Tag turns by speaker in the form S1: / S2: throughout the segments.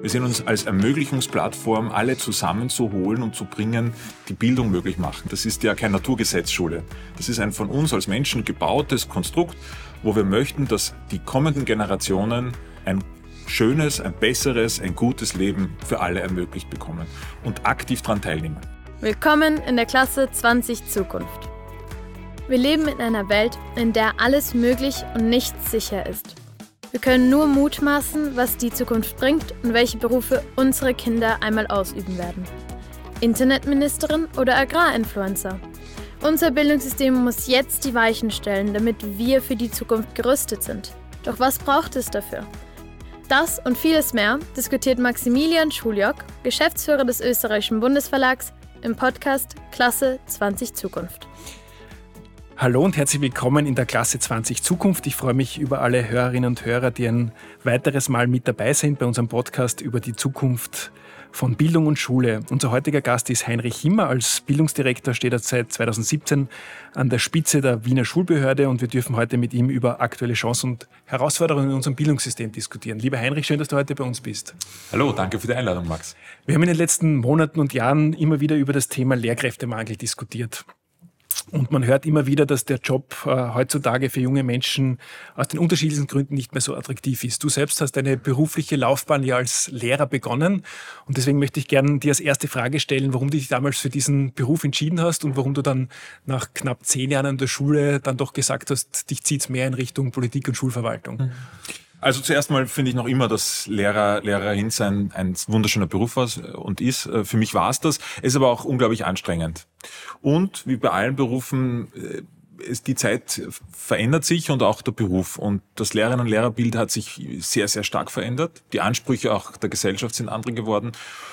S1: Wir sehen uns als Ermöglichungsplattform, alle zusammenzuholen und zu bringen, die Bildung möglich machen. Das ist ja keine Naturgesetzschule. Das ist ein von uns als Menschen gebautes Konstrukt, wo wir möchten, dass die kommenden Generationen ein schönes, ein besseres, ein gutes Leben für alle ermöglicht bekommen und aktiv daran teilnehmen.
S2: Willkommen in der Klasse 20 Zukunft. Wir leben in einer Welt, in der alles möglich und nichts sicher ist. Wir können nur mutmaßen, was die Zukunft bringt und welche Berufe unsere Kinder einmal ausüben werden. Internetministerin oder Agrarinfluencer? Unser Bildungssystem muss jetzt die Weichen stellen, damit wir für die Zukunft gerüstet sind. Doch was braucht es dafür? Das und vieles mehr diskutiert Maximilian Schuljock, Geschäftsführer des österreichischen Bundesverlags, im Podcast Klasse 20 Zukunft.
S3: Hallo und herzlich willkommen in der Klasse 20 Zukunft. Ich freue mich über alle Hörerinnen und Hörer, die ein weiteres Mal mit dabei sind bei unserem Podcast über die Zukunft von Bildung und Schule. Unser heutiger Gast ist Heinrich Himmer. Als Bildungsdirektor steht er seit 2017 an der Spitze der Wiener Schulbehörde und wir dürfen heute mit ihm über aktuelle Chancen und Herausforderungen in unserem Bildungssystem diskutieren. Lieber Heinrich, schön, dass du heute bei uns bist.
S1: Hallo, danke für die Einladung, Max.
S3: Wir haben in den letzten Monaten und Jahren immer wieder über das Thema Lehrkräftemangel diskutiert. Und man hört immer wieder, dass der Job äh, heutzutage für junge Menschen aus den unterschiedlichsten Gründen nicht mehr so attraktiv ist. Du selbst hast deine berufliche Laufbahn ja als Lehrer begonnen. Und deswegen möchte ich gerne dir als erste Frage stellen, warum du dich damals für diesen Beruf entschieden hast und warum du dann nach knapp zehn Jahren in der Schule dann doch gesagt hast, dich zieht es mehr in Richtung Politik und Schulverwaltung. Mhm.
S1: Also zuerst mal finde ich noch immer, dass Lehrer, Lehrerin sein ein wunderschöner Beruf war und ist. Äh, für mich war es das. Ist aber auch unglaublich anstrengend. Und wie bei allen Berufen, ist äh, die Zeit verändert sich und auch der Beruf. Und das Lehrerinnen- und Lehrerbild hat sich sehr, sehr stark verändert. Die Ansprüche auch der Gesellschaft sind andere geworden.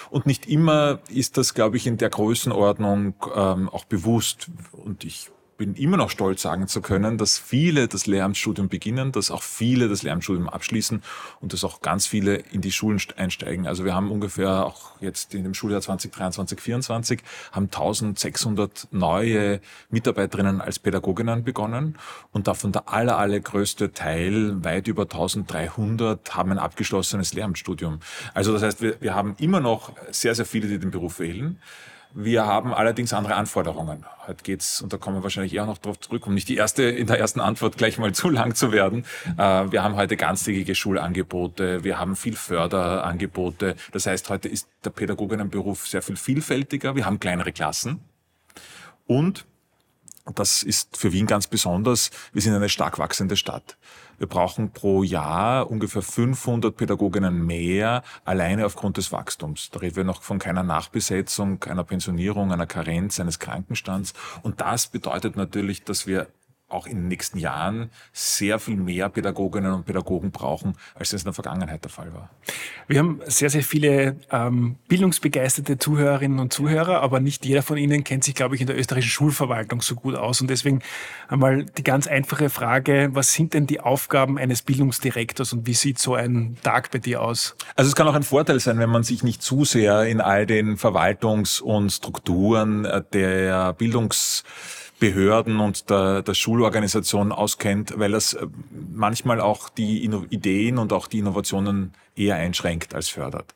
S1: Und nicht immer ist das, glaube ich, in der Größenordnung ähm, auch bewusst. Und ich bin immer noch stolz sagen zu können, dass viele das Lehramtsstudium beginnen, dass auch viele das Lehramtsstudium abschließen und dass auch ganz viele in die Schulen einsteigen. Also wir haben ungefähr auch jetzt in dem Schuljahr 2023, 2024 haben 1600 neue Mitarbeiterinnen als Pädagoginnen begonnen und davon der aller, allergrößte Teil, weit über 1300, haben ein abgeschlossenes Lehramtsstudium. Also das heißt, wir, wir haben immer noch sehr, sehr viele, die den Beruf wählen. Wir haben allerdings andere Anforderungen. Heute geht's, und da kommen wir wahrscheinlich eher noch darauf zurück, um nicht die erste, in der ersten Antwort gleich mal zu lang zu werden. Äh, wir haben heute ganztägige Schulangebote, wir haben viel Förderangebote. Das heißt, heute ist der Pädagoginnenberuf sehr viel vielfältiger. Wir haben kleinere Klassen. Und das ist für Wien ganz besonders. Wir sind eine stark wachsende Stadt. Wir brauchen pro Jahr ungefähr 500 Pädagoginnen mehr, alleine aufgrund des Wachstums. Da reden wir noch von keiner Nachbesetzung, einer Pensionierung, einer Karenz, eines Krankenstands. Und das bedeutet natürlich, dass wir auch in den nächsten Jahren sehr viel mehr Pädagoginnen und Pädagogen brauchen, als es in der Vergangenheit der Fall war.
S3: Wir haben sehr, sehr viele ähm, bildungsbegeisterte Zuhörerinnen und Zuhörer, aber nicht jeder von ihnen kennt sich, glaube ich, in der österreichischen Schulverwaltung so gut aus. Und deswegen einmal die ganz einfache Frage, was sind denn die Aufgaben eines Bildungsdirektors und wie sieht so ein Tag bei dir aus?
S1: Also es kann auch ein Vorteil sein, wenn man sich nicht zu sehr in all den Verwaltungs- und Strukturen der Bildungs Behörden und der, der Schulorganisation auskennt, weil das äh, manchmal auch die Ideen und auch die Innovationen eher einschränkt als fördert.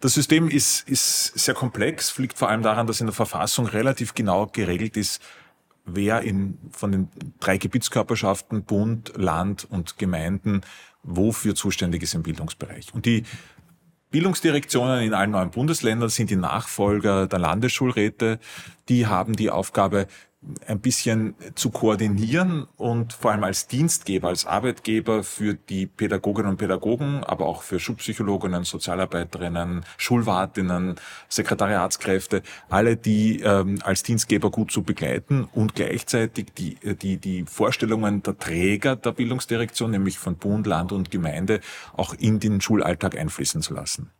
S1: Das System ist, ist sehr komplex, liegt vor allem daran, dass in der Verfassung relativ genau geregelt ist, wer in, von den drei Gebietskörperschaften, Bund, Land und Gemeinden, wofür zuständig ist im Bildungsbereich. Und die Bildungsdirektionen in allen neuen Bundesländern sind die Nachfolger der Landesschulräte. Die haben die Aufgabe, ein bisschen zu koordinieren und vor allem als Dienstgeber, als Arbeitgeber für die Pädagoginnen und Pädagogen, aber auch für Schulpsychologinnen, Sozialarbeiterinnen, Schulwartinnen, Sekretariatskräfte, alle die ähm, als Dienstgeber gut zu begleiten und gleichzeitig die, die, die Vorstellungen der Träger der Bildungsdirektion, nämlich von Bund, Land und Gemeinde, auch in den Schulalltag einfließen zu lassen.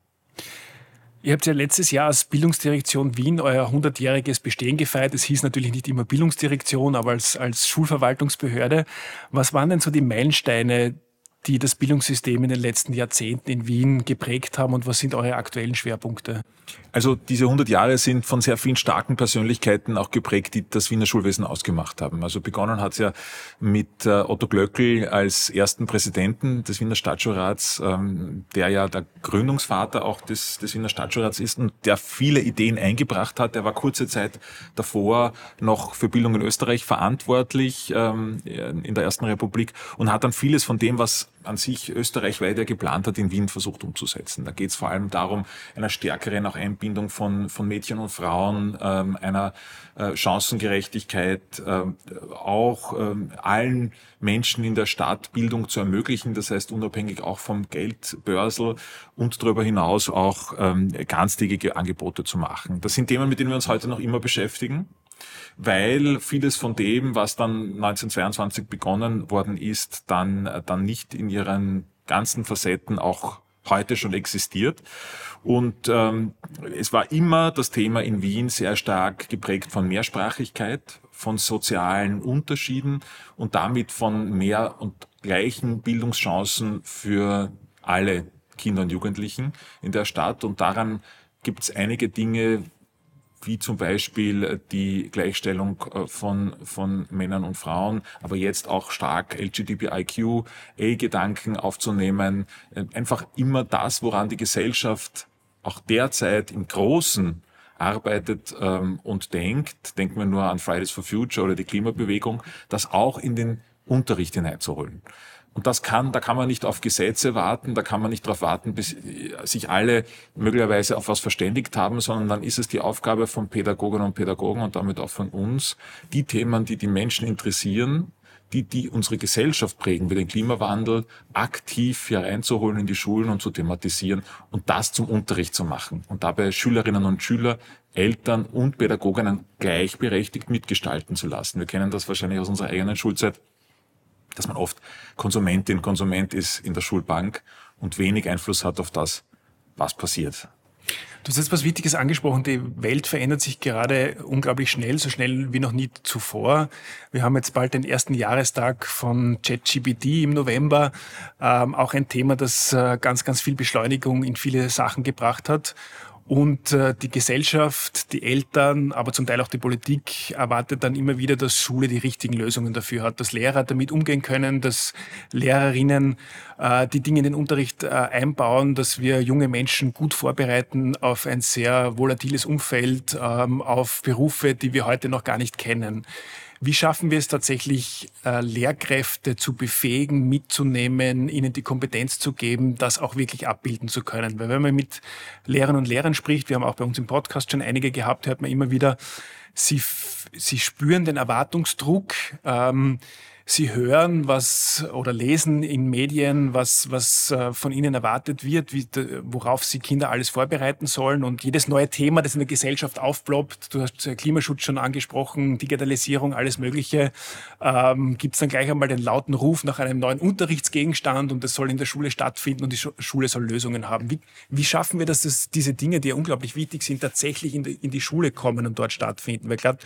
S3: Ihr habt ja letztes Jahr als Bildungsdirektion Wien euer 100-jähriges Bestehen gefeiert. Es hieß natürlich nicht immer Bildungsdirektion, aber als, als Schulverwaltungsbehörde. Was waren denn so die Meilensteine, die das Bildungssystem in den letzten Jahrzehnten in Wien geprägt haben und was sind eure aktuellen Schwerpunkte?
S1: Also diese 100 Jahre sind von sehr vielen starken Persönlichkeiten auch geprägt, die das Wiener Schulwesen ausgemacht haben. Also begonnen hat es ja mit äh, Otto Glöckl als ersten Präsidenten des Wiener Stadtschulrats, ähm, der ja der Gründungsvater auch des, des Wiener Stadtschulrats ist und der viele Ideen eingebracht hat. Der war kurze Zeit davor noch für Bildung in Österreich verantwortlich ähm, in der Ersten Republik und hat dann vieles von dem, was an sich österreichweit ja geplant hat, in Wien versucht umzusetzen. Da geht es vor allem darum, einer stärkeren auch Einbindung von, von Mädchen und Frauen, ähm, einer äh, Chancengerechtigkeit, äh, auch ähm, allen Menschen in der Stadt Bildung zu ermöglichen. Das heißt, unabhängig auch vom Geldbörsel und darüber hinaus auch ähm, ganztägige Angebote zu machen. Das sind Themen, mit denen wir uns heute noch immer beschäftigen weil vieles von dem, was dann 1922 begonnen worden ist, dann, dann nicht in ihren ganzen Facetten auch heute schon existiert. Und ähm, es war immer das Thema in Wien sehr stark geprägt von Mehrsprachigkeit, von sozialen Unterschieden und damit von mehr und gleichen Bildungschancen für alle Kinder und Jugendlichen in der Stadt. Und daran gibt es einige Dinge, wie zum Beispiel die Gleichstellung äh, von, von Männern und Frauen, aber jetzt auch stark LGBTIQ-Gedanken aufzunehmen. Äh, einfach immer das, woran die Gesellschaft auch derzeit im Großen arbeitet ähm, und denkt, denken wir nur an Fridays for Future oder die Klimabewegung, das auch in den Unterricht hineinzuholen. Und das kann, da kann man nicht auf Gesetze warten, da kann man nicht darauf warten, bis sich alle möglicherweise auf was verständigt haben, sondern dann ist es die Aufgabe von Pädagoginnen und Pädagogen und damit auch von uns, die Themen, die die Menschen interessieren, die, die unsere Gesellschaft prägen, wie den Klimawandel, aktiv hier reinzuholen in die Schulen und zu thematisieren und das zum Unterricht zu machen und dabei Schülerinnen und Schüler, Eltern und Pädagoginnen gleichberechtigt mitgestalten zu lassen. Wir kennen das wahrscheinlich aus unserer eigenen Schulzeit dass man oft Konsumentin, Konsument ist in der Schulbank und wenig Einfluss hat auf das, was passiert.
S3: Du hast jetzt was Wichtiges angesprochen. Die Welt verändert sich gerade unglaublich schnell, so schnell wie noch nie zuvor. Wir haben jetzt bald den ersten Jahrestag von ChatGPT im November. Ähm, auch ein Thema, das äh, ganz, ganz viel Beschleunigung in viele Sachen gebracht hat. Und äh, die Gesellschaft, die Eltern, aber zum Teil auch die Politik erwartet dann immer wieder, dass Schule die richtigen Lösungen dafür hat, dass Lehrer damit umgehen können, dass Lehrerinnen äh, die Dinge in den Unterricht äh, einbauen, dass wir junge Menschen gut vorbereiten auf ein sehr volatiles Umfeld, ähm, auf Berufe, die wir heute noch gar nicht kennen. Wie schaffen wir es tatsächlich, äh, Lehrkräfte zu befähigen, mitzunehmen, ihnen die Kompetenz zu geben, das auch wirklich abbilden zu können? Weil wenn man mit Lehrern und Lehrern spricht, wir haben auch bei uns im Podcast schon einige gehabt, hört man immer wieder, sie, sie spüren den Erwartungsdruck. Ähm, Sie hören was oder lesen in Medien, was, was äh, von ihnen erwartet wird, wie, worauf sie Kinder alles vorbereiten sollen. Und jedes neue Thema, das in der Gesellschaft aufploppt, du hast Klimaschutz schon angesprochen, Digitalisierung, alles Mögliche, ähm, gibt es dann gleich einmal den lauten Ruf nach einem neuen Unterrichtsgegenstand und das soll in der Schule stattfinden und die Schule soll Lösungen haben. Wie, wie schaffen wir, dass das, diese Dinge, die ja unglaublich wichtig sind, tatsächlich in die, in die Schule kommen und dort stattfinden? Weil gerade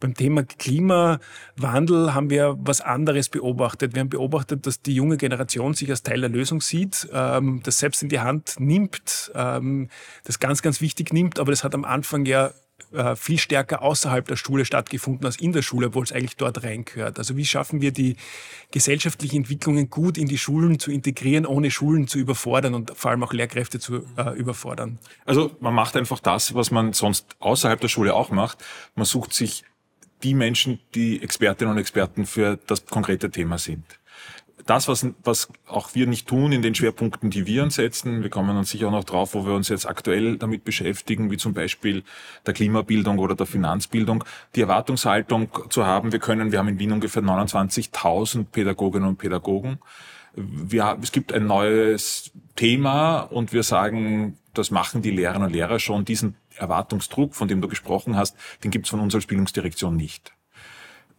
S3: beim Thema Klimawandel haben wir was anderes beobachtet. Wir haben beobachtet, dass die junge Generation sich als Teil der Lösung sieht, ähm, das selbst in die Hand nimmt, ähm, das ganz, ganz wichtig nimmt, aber das hat am Anfang ja äh, viel stärker außerhalb der Schule stattgefunden als in der Schule, obwohl es eigentlich dort reingehört. Also wie schaffen wir die gesellschaftlichen Entwicklungen gut in die Schulen zu integrieren, ohne Schulen zu überfordern und vor allem auch Lehrkräfte zu äh, überfordern?
S1: Also man macht einfach das, was man sonst außerhalb der Schule auch macht. Man sucht sich die Menschen, die Expertinnen und Experten für das konkrete Thema sind. Das, was, was auch wir nicht tun in den Schwerpunkten, die wir uns setzen, wir kommen dann sicher auch noch drauf, wo wir uns jetzt aktuell damit beschäftigen, wie zum Beispiel der Klimabildung oder der Finanzbildung, die Erwartungshaltung zu haben, wir können, wir haben in Wien ungefähr 29.000 Pädagoginnen und Pädagogen. Wir, es gibt ein neues Thema und wir sagen, das machen die Lehrerinnen und Lehrer schon, diesen Erwartungsdruck, von dem du gesprochen hast, den gibt es von uns als Bildungsdirektion nicht.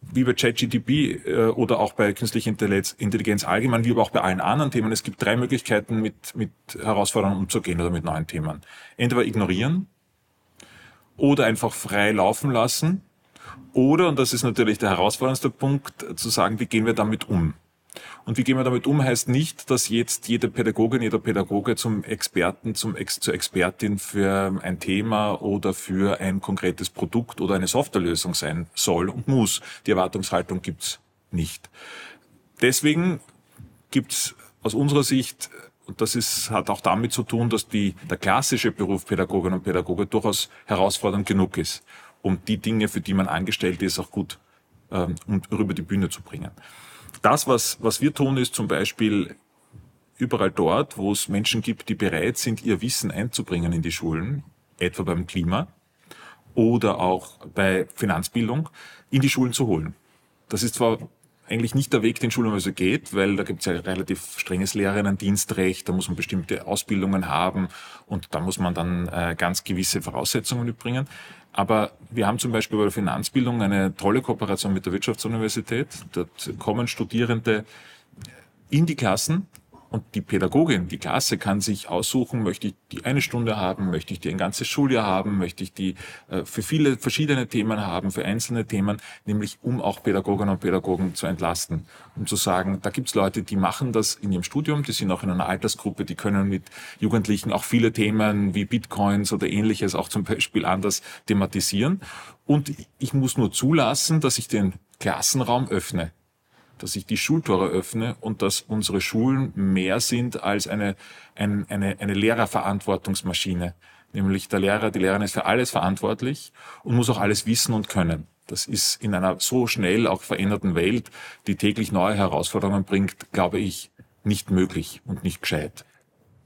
S1: Wie bei ChatGTP äh, oder auch bei künstlicher Intelligenz allgemein, wie aber auch bei allen anderen Themen, es gibt drei Möglichkeiten, mit, mit Herausforderungen umzugehen oder mit neuen Themen. Entweder ignorieren oder einfach frei laufen lassen oder, und das ist natürlich der herausforderndste Punkt, zu sagen, wie gehen wir damit um? Und wie gehen wir damit um, heißt nicht, dass jetzt jede Pädagogin, jeder Pädagoge zum Experten, zum Ex zur Expertin für ein Thema oder für ein konkretes Produkt oder eine Softwarelösung sein soll und muss. Die Erwartungshaltung gibt's nicht. Deswegen gibt's aus unserer Sicht und das ist, hat auch damit zu tun, dass die, der klassische Beruf Pädagogin und Pädagoge durchaus herausfordernd genug ist, um die Dinge, für die man angestellt ist, auch gut ähm, über die Bühne zu bringen. Das, was, was wir tun, ist zum Beispiel überall dort, wo es Menschen gibt, die bereit sind, ihr Wissen einzubringen in die Schulen, etwa beim Klima oder auch bei Finanzbildung, in die Schulen zu holen. Das ist zwar eigentlich nicht der Weg, den Schulweise geht, weil da gibt es ja relativ strenges Lehrerinnen-Dienstrecht, da muss man bestimmte Ausbildungen haben und da muss man dann äh, ganz gewisse Voraussetzungen mitbringen. Aber wir haben zum Beispiel bei der Finanzbildung eine tolle Kooperation mit der Wirtschaftsuniversität. Dort kommen Studierende in die Klassen und die Pädagogin, die Klasse kann sich aussuchen, möchte ich die eine Stunde haben, möchte ich die ein ganzes Schuljahr haben, möchte ich die äh, für viele verschiedene Themen haben, für einzelne Themen, nämlich um auch Pädagoginnen und Pädagogen zu entlasten. Um zu sagen, da gibt's Leute, die machen das in ihrem Studium, die sind auch in einer Altersgruppe, die können mit Jugendlichen auch viele Themen wie Bitcoins oder ähnliches auch zum Beispiel anders thematisieren. Und ich muss nur zulassen, dass ich den Klassenraum öffne dass ich die Schultore öffne und dass unsere Schulen mehr sind als eine, ein, eine, eine Lehrerverantwortungsmaschine. Nämlich der Lehrer, die Lehrerin ist für alles verantwortlich und muss auch alles wissen und können. Das ist in einer so schnell auch veränderten Welt, die täglich neue Herausforderungen bringt, glaube ich, nicht möglich und nicht gescheit.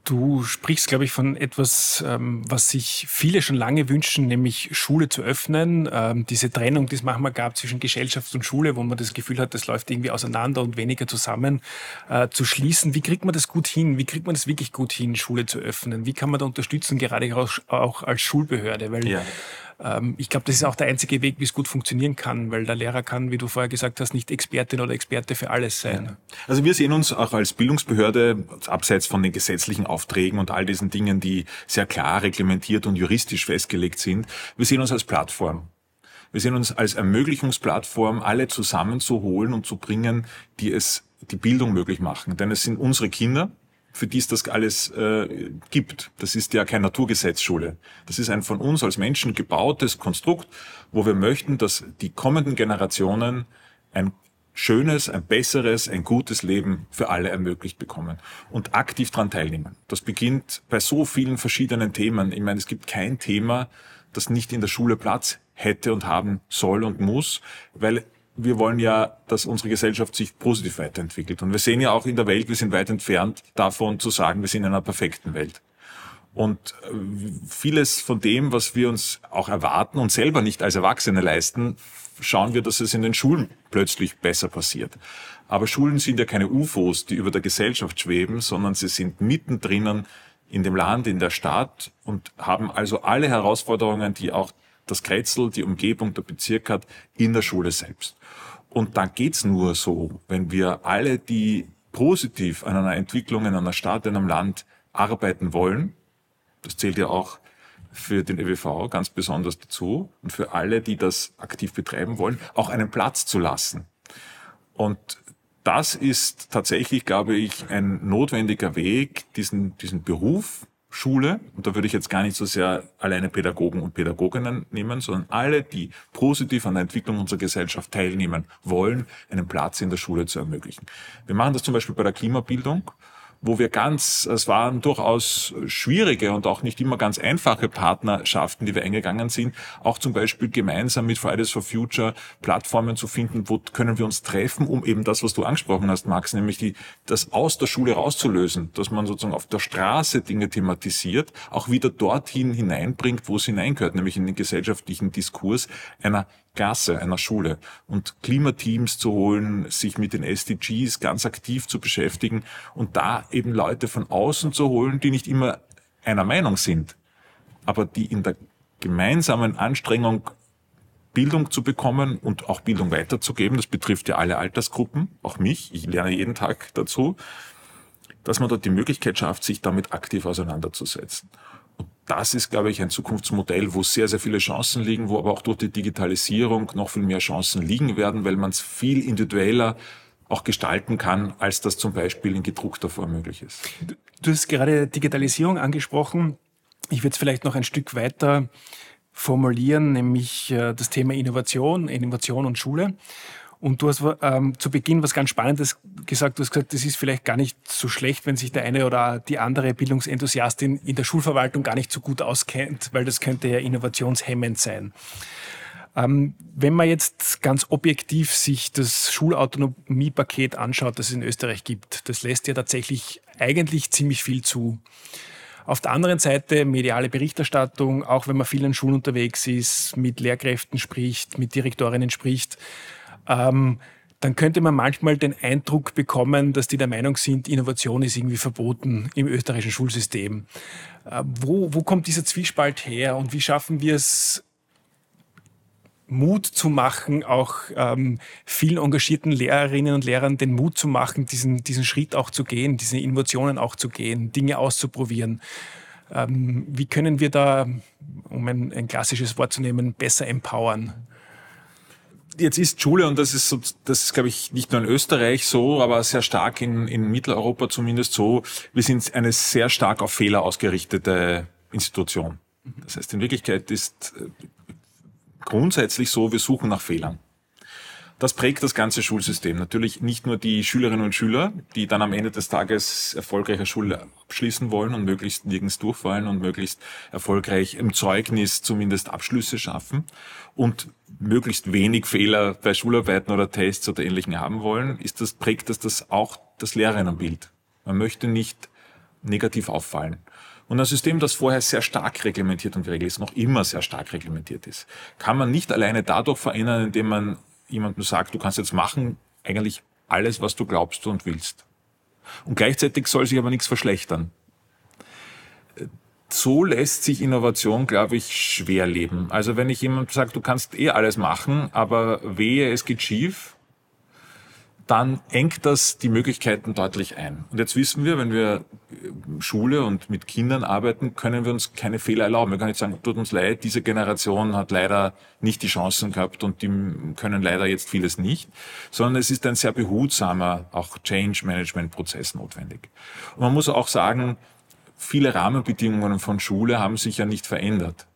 S3: Du sprichst, glaube ich, von etwas, ähm, was sich viele schon lange wünschen, nämlich Schule zu öffnen. Ähm, diese Trennung, die es manchmal gab zwischen Gesellschaft und Schule, wo man das Gefühl hat, das läuft irgendwie auseinander und weniger zusammen, äh, zu schließen. Wie kriegt man das gut hin? Wie kriegt man das wirklich gut hin, Schule zu öffnen? Wie kann man da unterstützen, gerade auch, als Schulbehörde? Weil ja ich glaube, das ist auch der einzige Weg, wie es gut funktionieren kann, weil der Lehrer kann, wie du vorher gesagt hast, nicht Expertin oder Experte für alles sein.
S1: Also wir sehen uns auch als Bildungsbehörde, abseits von den gesetzlichen Aufträgen und all diesen Dingen, die sehr klar reglementiert und juristisch festgelegt sind, wir sehen uns als Plattform. Wir sehen uns als Ermöglichungsplattform, alle zusammenzuholen und zu bringen, die es die Bildung möglich machen. Denn es sind unsere Kinder, für die es das alles äh, gibt. Das ist ja keine Naturgesetzschule. Das ist ein von uns als Menschen gebautes Konstrukt, wo wir möchten, dass die kommenden Generationen ein schönes, ein besseres, ein gutes Leben für alle ermöglicht bekommen und aktiv daran teilnehmen. Das beginnt bei so vielen verschiedenen Themen. Ich meine, es gibt kein Thema, das nicht in der Schule Platz hätte und haben soll und muss, weil wir wollen ja, dass unsere Gesellschaft sich positiv weiterentwickelt. Und wir sehen ja auch in der Welt, wir sind weit entfernt davon zu sagen, wir sind in einer perfekten Welt. Und äh, vieles von dem, was wir uns auch erwarten und selber nicht als Erwachsene leisten, schauen wir, dass es in den Schulen plötzlich besser passiert. Aber Schulen sind ja keine UFOs, die über der Gesellschaft schweben, sondern sie sind mittendrin in dem Land, in der Stadt und haben also alle Herausforderungen, die auch das Kretzel, die Umgebung, der Bezirk hat, in der Schule selbst. Und dann geht's nur so, wenn wir alle, die positiv an einer Entwicklung in einer Stadt, in einem Land arbeiten wollen, das zählt ja auch für den ÖWV ganz besonders dazu und für alle, die das aktiv betreiben wollen, auch einen Platz zu lassen. Und das ist tatsächlich, glaube ich, ein notwendiger Weg, diesen, diesen Beruf Schule, und da würde ich jetzt gar nicht so sehr alleine Pädagogen und Pädagoginnen nehmen, sondern alle, die positiv an der Entwicklung unserer Gesellschaft teilnehmen wollen, einen Platz in der Schule zu ermöglichen. Wir machen das zum Beispiel bei der Klimabildung wo wir ganz, es waren durchaus schwierige und auch nicht immer ganz einfache Partnerschaften, die wir eingegangen sind, auch zum Beispiel gemeinsam mit Fridays for Future Plattformen zu finden, wo können wir uns treffen, um eben das, was du angesprochen hast, Max, nämlich die, das aus der Schule rauszulösen, dass man sozusagen auf der Straße Dinge thematisiert, auch wieder dorthin hineinbringt, wo es hineingehört, nämlich in den gesellschaftlichen Diskurs einer Klasse, einer Schule. Und Klimateams zu holen, sich mit den SDGs ganz aktiv zu beschäftigen und da eben Leute von außen zu holen, die nicht immer einer Meinung sind, aber die in der gemeinsamen Anstrengung Bildung zu bekommen und auch Bildung weiterzugeben, das betrifft ja alle Altersgruppen, auch mich, ich lerne jeden Tag dazu, dass man dort die Möglichkeit schafft, sich damit aktiv auseinanderzusetzen das ist, glaube ich, ein Zukunftsmodell, wo sehr, sehr viele Chancen liegen, wo aber auch durch die Digitalisierung noch viel mehr Chancen liegen werden, weil man es viel individueller auch gestalten kann, als das zum Beispiel in gedruckter Form möglich ist.
S3: Du hast gerade Digitalisierung angesprochen. Ich würde es vielleicht noch ein Stück weiter formulieren, nämlich äh, das Thema Innovation, Innovation und Schule. Und du hast ähm, zu Beginn was ganz Spannendes gesagt. Du hast gesagt, es ist vielleicht gar nicht so schlecht, wenn sich der eine oder die andere Bildungsenthusiastin in der Schulverwaltung gar nicht so gut auskennt, weil das könnte ja innovationshemmend sein. Ähm, wenn man jetzt ganz objektiv sich das Schulautonomiepaket anschaut, das es in Österreich gibt, das lässt ja tatsächlich eigentlich ziemlich viel zu. Auf der anderen Seite mediale Berichterstattung, auch wenn man viel an Schulen unterwegs ist, mit Lehrkräften spricht, mit Direktorinnen spricht, ähm, dann könnte man manchmal den Eindruck bekommen, dass die der Meinung sind, Innovation ist irgendwie verboten im österreichischen Schulsystem. Äh, wo, wo kommt dieser Zwiespalt her und wie schaffen wir es, Mut zu machen, auch ähm, vielen engagierten Lehrerinnen und Lehrern den Mut zu machen, diesen, diesen Schritt auch zu gehen, diese Innovationen auch zu gehen, Dinge auszuprobieren. Ähm, wie können wir da, um ein, ein klassisches Wort zu nehmen, besser empowern?
S1: Jetzt ist Schule, und das ist, so, das ist, glaube ich, nicht nur in Österreich so, aber sehr stark in, in Mitteleuropa zumindest so, wir sind eine sehr stark auf Fehler ausgerichtete Institution. Das heißt, in Wirklichkeit ist äh, grundsätzlich so, wir suchen nach Fehlern. Das prägt das ganze Schulsystem. Natürlich nicht nur die Schülerinnen und Schüler, die dann am Ende des Tages erfolgreiche Schule abschließen wollen und möglichst nirgends durchfallen und möglichst erfolgreich im Zeugnis zumindest Abschlüsse schaffen und möglichst wenig Fehler bei Schularbeiten oder Tests oder Ähnlichem haben wollen, ist das, prägt das, das auch das Lehrerinnenbild. Man möchte nicht negativ auffallen. Und ein System, das vorher sehr stark reglementiert und geregelt ist, noch immer sehr stark reglementiert ist, kann man nicht alleine dadurch verändern, indem man jemandem sagt, du kannst jetzt machen, eigentlich alles, was du glaubst und willst. Und gleichzeitig soll sich aber nichts verschlechtern so lässt sich Innovation, glaube ich, schwer leben. Also wenn ich jemand sage, du kannst eh alles machen, aber wehe, es geht schief, dann engt das die Möglichkeiten deutlich ein. Und jetzt wissen wir, wenn wir äh, Schule und mit Kindern arbeiten, können wir uns keine Fehler erlauben. Wir können nicht sagen, tut uns leid, diese Generation hat leider nicht die Chancen gehabt und die können leider jetzt vieles nicht, sondern es ist ein sehr behutsamer, auch Change Management Prozess notwendig. Und man muss auch sagen, viele Rahmenbedingungen von Schule haben sich ja nicht verändert.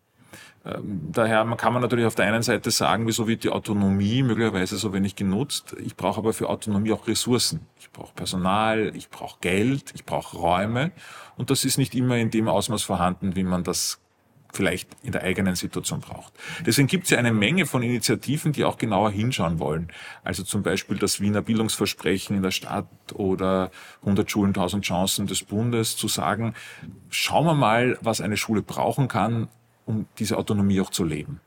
S1: Ähm, daher kann man natürlich auf der einen Seite sagen, wieso wird die Autonomie möglicherweise so wenig genutzt. Ich brauche aber für Autonomie auch Ressourcen. Ich brauche Personal, ich brauche Geld, ich brauche Räume. Und das ist nicht immer in dem Ausmaß vorhanden, wie man das vielleicht in der eigenen Situation braucht. Deswegen gibt es ja eine Menge von Initiativen, die auch genauer hinschauen wollen. Also zum Beispiel das Wiener Bildungsversprechen in der Stadt oder 100 Schulen, 1000 Chancen des Bundes, zu sagen, schauen wir mal, was eine Schule brauchen kann, um diese Autonomie auch zu leben.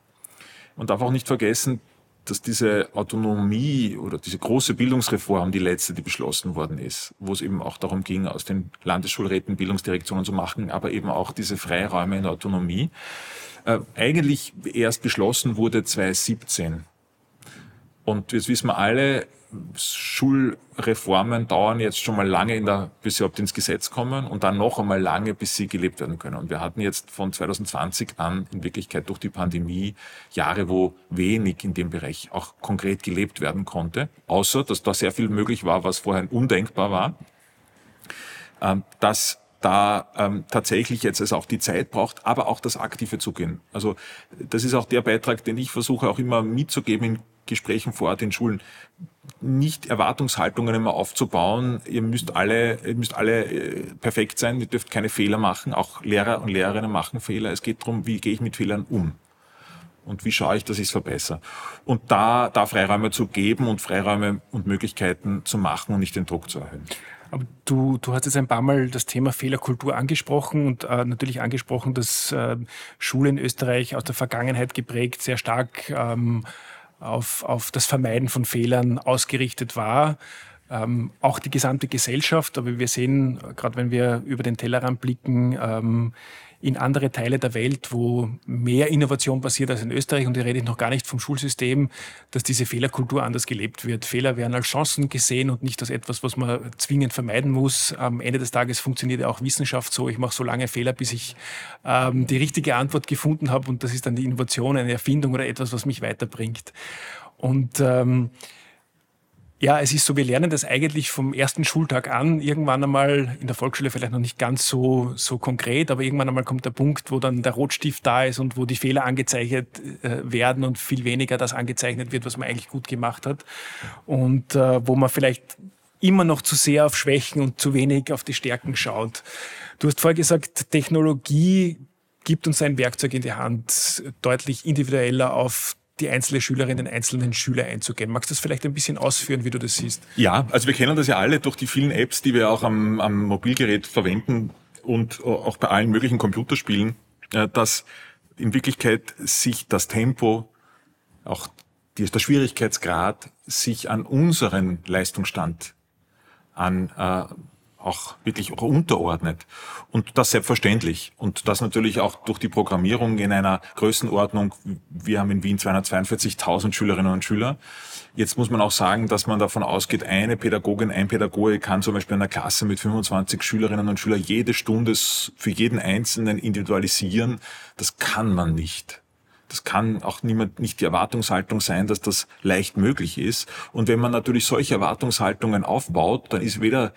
S1: Man darf auch nicht vergessen, dass diese Autonomie oder diese große Bildungsreform, die letzte, die beschlossen worden ist, wo es eben auch darum ging, aus den Landesschulräten Bildungsdirektionen zu machen, aber eben auch diese Freiräume in der Autonomie, äh, eigentlich erst beschlossen wurde 2017. Und jetzt wissen wir alle, Schulreformen dauern jetzt schon mal lange, in der, bis sie überhaupt ins Gesetz kommen und dann noch einmal lange, bis sie gelebt werden können. Und wir hatten jetzt von 2020 an in Wirklichkeit durch die Pandemie Jahre, wo wenig in dem Bereich auch konkret gelebt werden konnte, außer dass da sehr viel möglich war, was vorher undenkbar war. Ähm, dass da ähm, tatsächlich jetzt es auch die Zeit braucht, aber auch das aktive Zugehen. Also das ist auch der Beitrag, den ich versuche auch immer mitzugeben in Gesprächen vor Ort in Schulen nicht Erwartungshaltungen immer aufzubauen. Ihr müsst alle, ihr müsst alle äh, perfekt sein. Ihr dürft keine Fehler machen. Auch Lehrer und Lehrerinnen machen Fehler. Es geht darum, wie gehe ich mit Fehlern um? Und wie schaue ich, dass ich es verbessere? Und da, da Freiräume zu geben und Freiräume und Möglichkeiten zu machen und nicht den Druck zu erhöhen.
S3: Aber du, du hast jetzt ein paar Mal das Thema Fehlerkultur angesprochen und äh, natürlich angesprochen, dass äh, Schule in Österreich aus der Vergangenheit geprägt sehr stark ähm, auf, auf das Vermeiden von Fehlern ausgerichtet war. Ähm, auch die gesamte Gesellschaft, aber wir sehen, gerade wenn wir über den Tellerrand blicken, ähm, in andere Teile der Welt, wo mehr Innovation passiert als in Österreich, und da rede ich noch gar nicht vom Schulsystem, dass diese Fehlerkultur anders gelebt wird. Fehler werden als Chancen gesehen und nicht als etwas, was man zwingend vermeiden muss. Am Ende des Tages funktioniert ja auch Wissenschaft so, ich mache so lange Fehler, bis ich ähm, die richtige Antwort gefunden habe und das ist dann die Innovation, eine Erfindung oder etwas, was mich weiterbringt. Und ähm, Ja, es ist so, wir lernen das eigentlich vom ersten Schultag an, irgendwann einmal in der Volksschule vielleicht noch nicht ganz so, so konkret, aber irgendwann einmal kommt der Punkt, wo dann der Rotstift da ist und wo die Fehler angezeichnet äh, werden und viel weniger das angezeichnet wird, was man eigentlich gut gemacht hat. Und äh, wo man vielleicht immer noch zu sehr auf Schwächen und zu wenig auf die Stärken schaut. Du hast vorher gesagt, Technologie gibt uns ein Werkzeug in die Hand, deutlich individueller auf die einzelne Schülerin, den einzelnen Schüler einzugehen. Magst du das vielleicht ein bisschen ausführen, wie du das siehst?
S1: Ja, also wir kennen das ja alle durch die vielen Apps, die wir auch am, am Mobilgerät verwenden und auch bei allen möglichen Computerspielen, äh, dass in Wirklichkeit sich das Tempo, auch der Schwierigkeitsgrad sich an unseren Leistungsstand an äh, auch wirklich auch unterordnet. Und das selbstverständlich. Und das natürlich auch durch die Programmierung in einer Größenordnung. Wir haben in Wien 242.000 Schülerinnen und Schüler. Jetzt muss man auch sagen, dass man davon ausgeht, eine Pädagogin, ein Pädagoge kann zum Beispiel in einer Klasse mit 25 Schülerinnen und Schülern jede Stunde für jeden Einzelnen individualisieren. Das kann man nicht. Das kann auch niemand, nicht die Erwartungshaltung sein, dass das leicht möglich ist. Und wenn man natürlich solche Erwartungshaltungen aufbaut, dann ist weder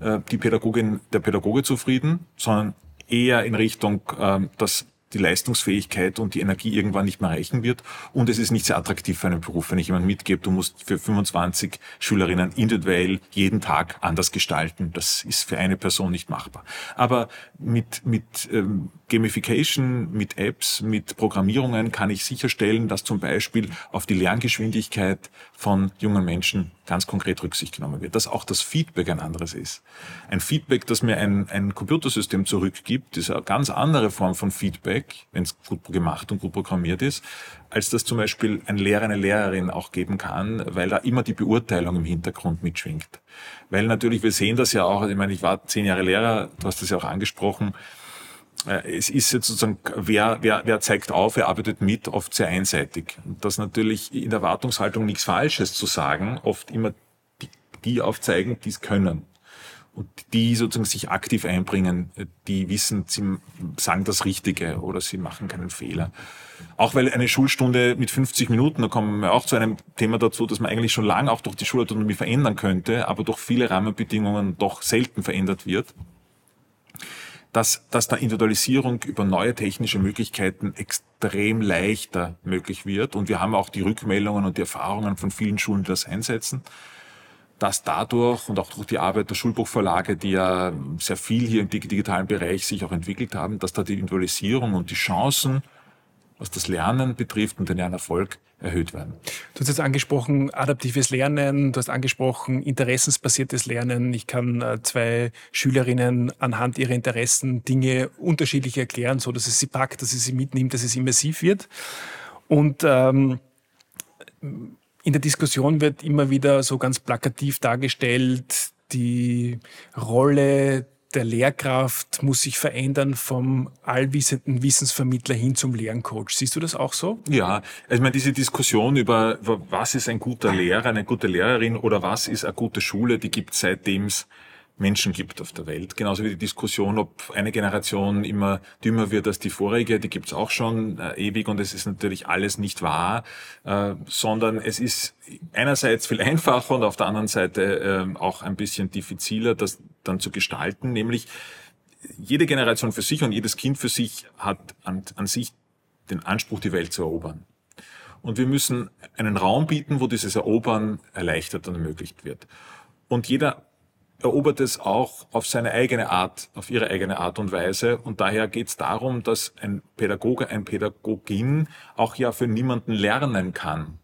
S1: äh, die Pädagogin, der Pädagoge zufrieden, sondern eher in Richtung, äh, dass die Leistungsfähigkeit und die Energie irgendwann nicht mehr reichen wird. Und es ist nicht sehr attraktiv für einen Beruf, wenn ich jemand mitgebe, du musst für 25 Schülerinnen individuell jeden Tag anders gestalten. Das ist für eine Person nicht machbar. Aber mit, mit ähm, Gamification, mit Apps, mit Programmierungen kann ich sicherstellen, dass zum Beispiel auf die Lerngeschwindigkeit von jungen Menschen ganz konkret Rücksicht genommen wird, dass auch das Feedback ein anderes ist. Ein Feedback, das mir ein, ein Computersystem zurückgibt, ist eine ganz andere Form von Feedback, wenn es gut gemacht und gut programmiert ist, als das zum Beispiel ein Lehrer, eine Lehrerin auch geben kann, weil da immer die Beurteilung im Hintergrund mitschwingt. Weil natürlich, wir sehen das ja auch, ich meine, ich war zehn Jahre Lehrer, du hast das ja auch angesprochen, es ist jetzt sozusagen, wer, wer, wer zeigt auf, wer arbeitet mit, oft sehr einseitig. Und das natürlich in der Erwartungshaltung nichts Falsches zu sagen, oft immer die, die aufzeigen, die es können. Und die sozusagen sich aktiv einbringen, die wissen, sie sagen das Richtige oder sie machen keinen Fehler. Auch weil eine Schulstunde mit 50 Minuten, da kommen wir auch zu einem Thema dazu, dass man eigentlich schon lange auch durch die Schulautonomie verändern könnte, aber durch viele Rahmenbedingungen doch selten verändert wird dass, dass da Individualisierung über neue technische Möglichkeiten extrem leichter möglich wird. Und wir haben auch die Rückmeldungen und die Erfahrungen von vielen Schulen, die das einsetzen, dass dadurch und auch durch die Arbeit der Schulbuchverlage, die ja sehr viel hier im digitalen Bereich sich auch entwickelt haben, dass da die Individualisierung und die Chancen, was das Lernen betrifft und den Lernerfolg, erhöht werden.
S3: Du hast jetzt angesprochen adaptives Lernen, du hast angesprochen interessensbasiertes Lernen. Ich kann äh, zwei Schülerinnen anhand ihrer Interessen Dinge unterschiedlich erklären, so dass es sie packt, dass es sie mitnimmt, dass es immersiv wird. Und ähm, in der Diskussion wird immer wieder so ganz plakativ dargestellt, die Rolle der Lehrkraft muss sich verändern vom allwissenden Wissensvermittler hin zum Lerncoach. Siehst du das auch so?
S1: Ja, also ich meine, diese Diskussion über, was ist ein guter Lehrer, eine gute Lehrerin oder was ist eine gute Schule, die gibt seitdem es Menschen gibt auf der Welt. Genauso wie die Diskussion, ob eine Generation immer dümmer wird als die vorige, die gibt's auch schon äh, ewig und es ist natürlich alles nicht wahr, äh, sondern es ist einerseits viel einfacher und auf der anderen Seite äh, auch ein bisschen diffiziler, das dann zu gestalten, nämlich jede Generation für sich und jedes Kind für sich hat an, an sich den Anspruch, die Welt zu erobern. Und wir müssen einen Raum bieten, wo dieses Erobern erleichtert und ermöglicht wird. Und jeder erobert es auch auf seine eigene Art, auf ihre eigene Art und Weise. Und daher geht es darum, dass ein Pädagoge, ein Pädagogin auch ja für niemanden lernen kann,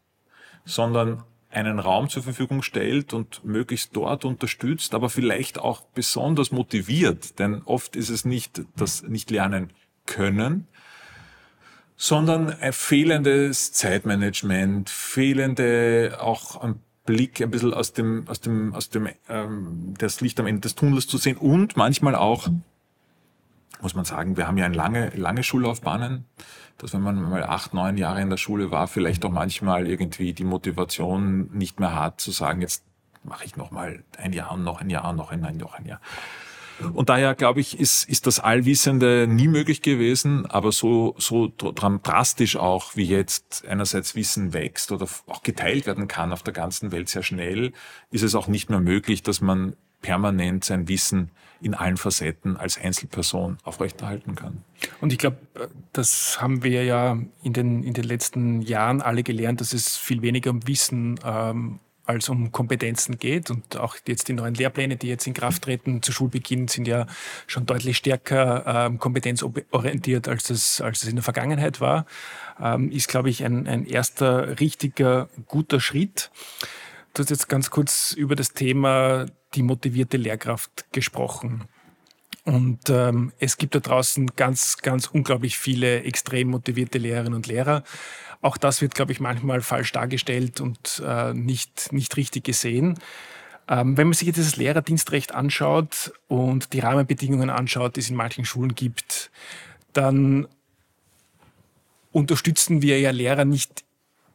S1: sondern einen Raum zur Verfügung stellt und möglichst dort unterstützt, aber vielleicht auch besonders motiviert. Denn oft ist es nicht das nicht lernen können, sondern ein fehlendes Zeitmanagement, fehlende auch ein Blick ein bisschen aus dem, aus dem, aus dem, ähm, das Licht am Ende des Tunnels zu sehen und manchmal auch, muss man sagen, wir haben ja eine lange, lange Schullaufbahnen, dass wenn man mal acht, neun Jahre in der Schule war, vielleicht auch manchmal irgendwie die Motivation nicht mehr hat, zu sagen, jetzt mache ich noch mal ein Jahr und noch ein Jahr und noch ein, noch ein Jahr. Und daher, glaube ich, ist, ist das Allwissende nie möglich gewesen, aber so, so drastisch auch, wie jetzt einerseits Wissen wächst oder auch geteilt werden kann auf der ganzen Welt sehr schnell, ist es auch nicht mehr möglich, dass man permanent sein Wissen in allen Facetten als Einzelperson aufrechterhalten kann.
S3: Und ich glaube, das haben wir ja in den, in den letzten Jahren alle gelernt, dass es viel weniger um Wissen ähm, als um Kompetenzen geht. Und auch jetzt die neuen Lehrpläne, die jetzt in Kraft treten zu Schulbeginn, sind ja schon deutlich stärker ähm, kompetenzorientiert, als es, als es in der Vergangenheit war. Ähm, ist, glaube ich, ein, ein erster richtiger, guter Schritt. Du hast jetzt ganz kurz über das Thema die motivierte Lehrkraft gesprochen. Und ähm, es gibt da draußen ganz, ganz unglaublich viele extrem motivierte Lehrerinnen und Lehrer. Auch das wird, glaube ich, manchmal falsch dargestellt und äh, nicht, nicht richtig gesehen. Ähm, wenn man sich jetzt das Lehrerdienstrecht anschaut und die Rahmenbedingungen anschaut, die es in manchen Schulen gibt, dann unterstützen wir ja Lehrer nicht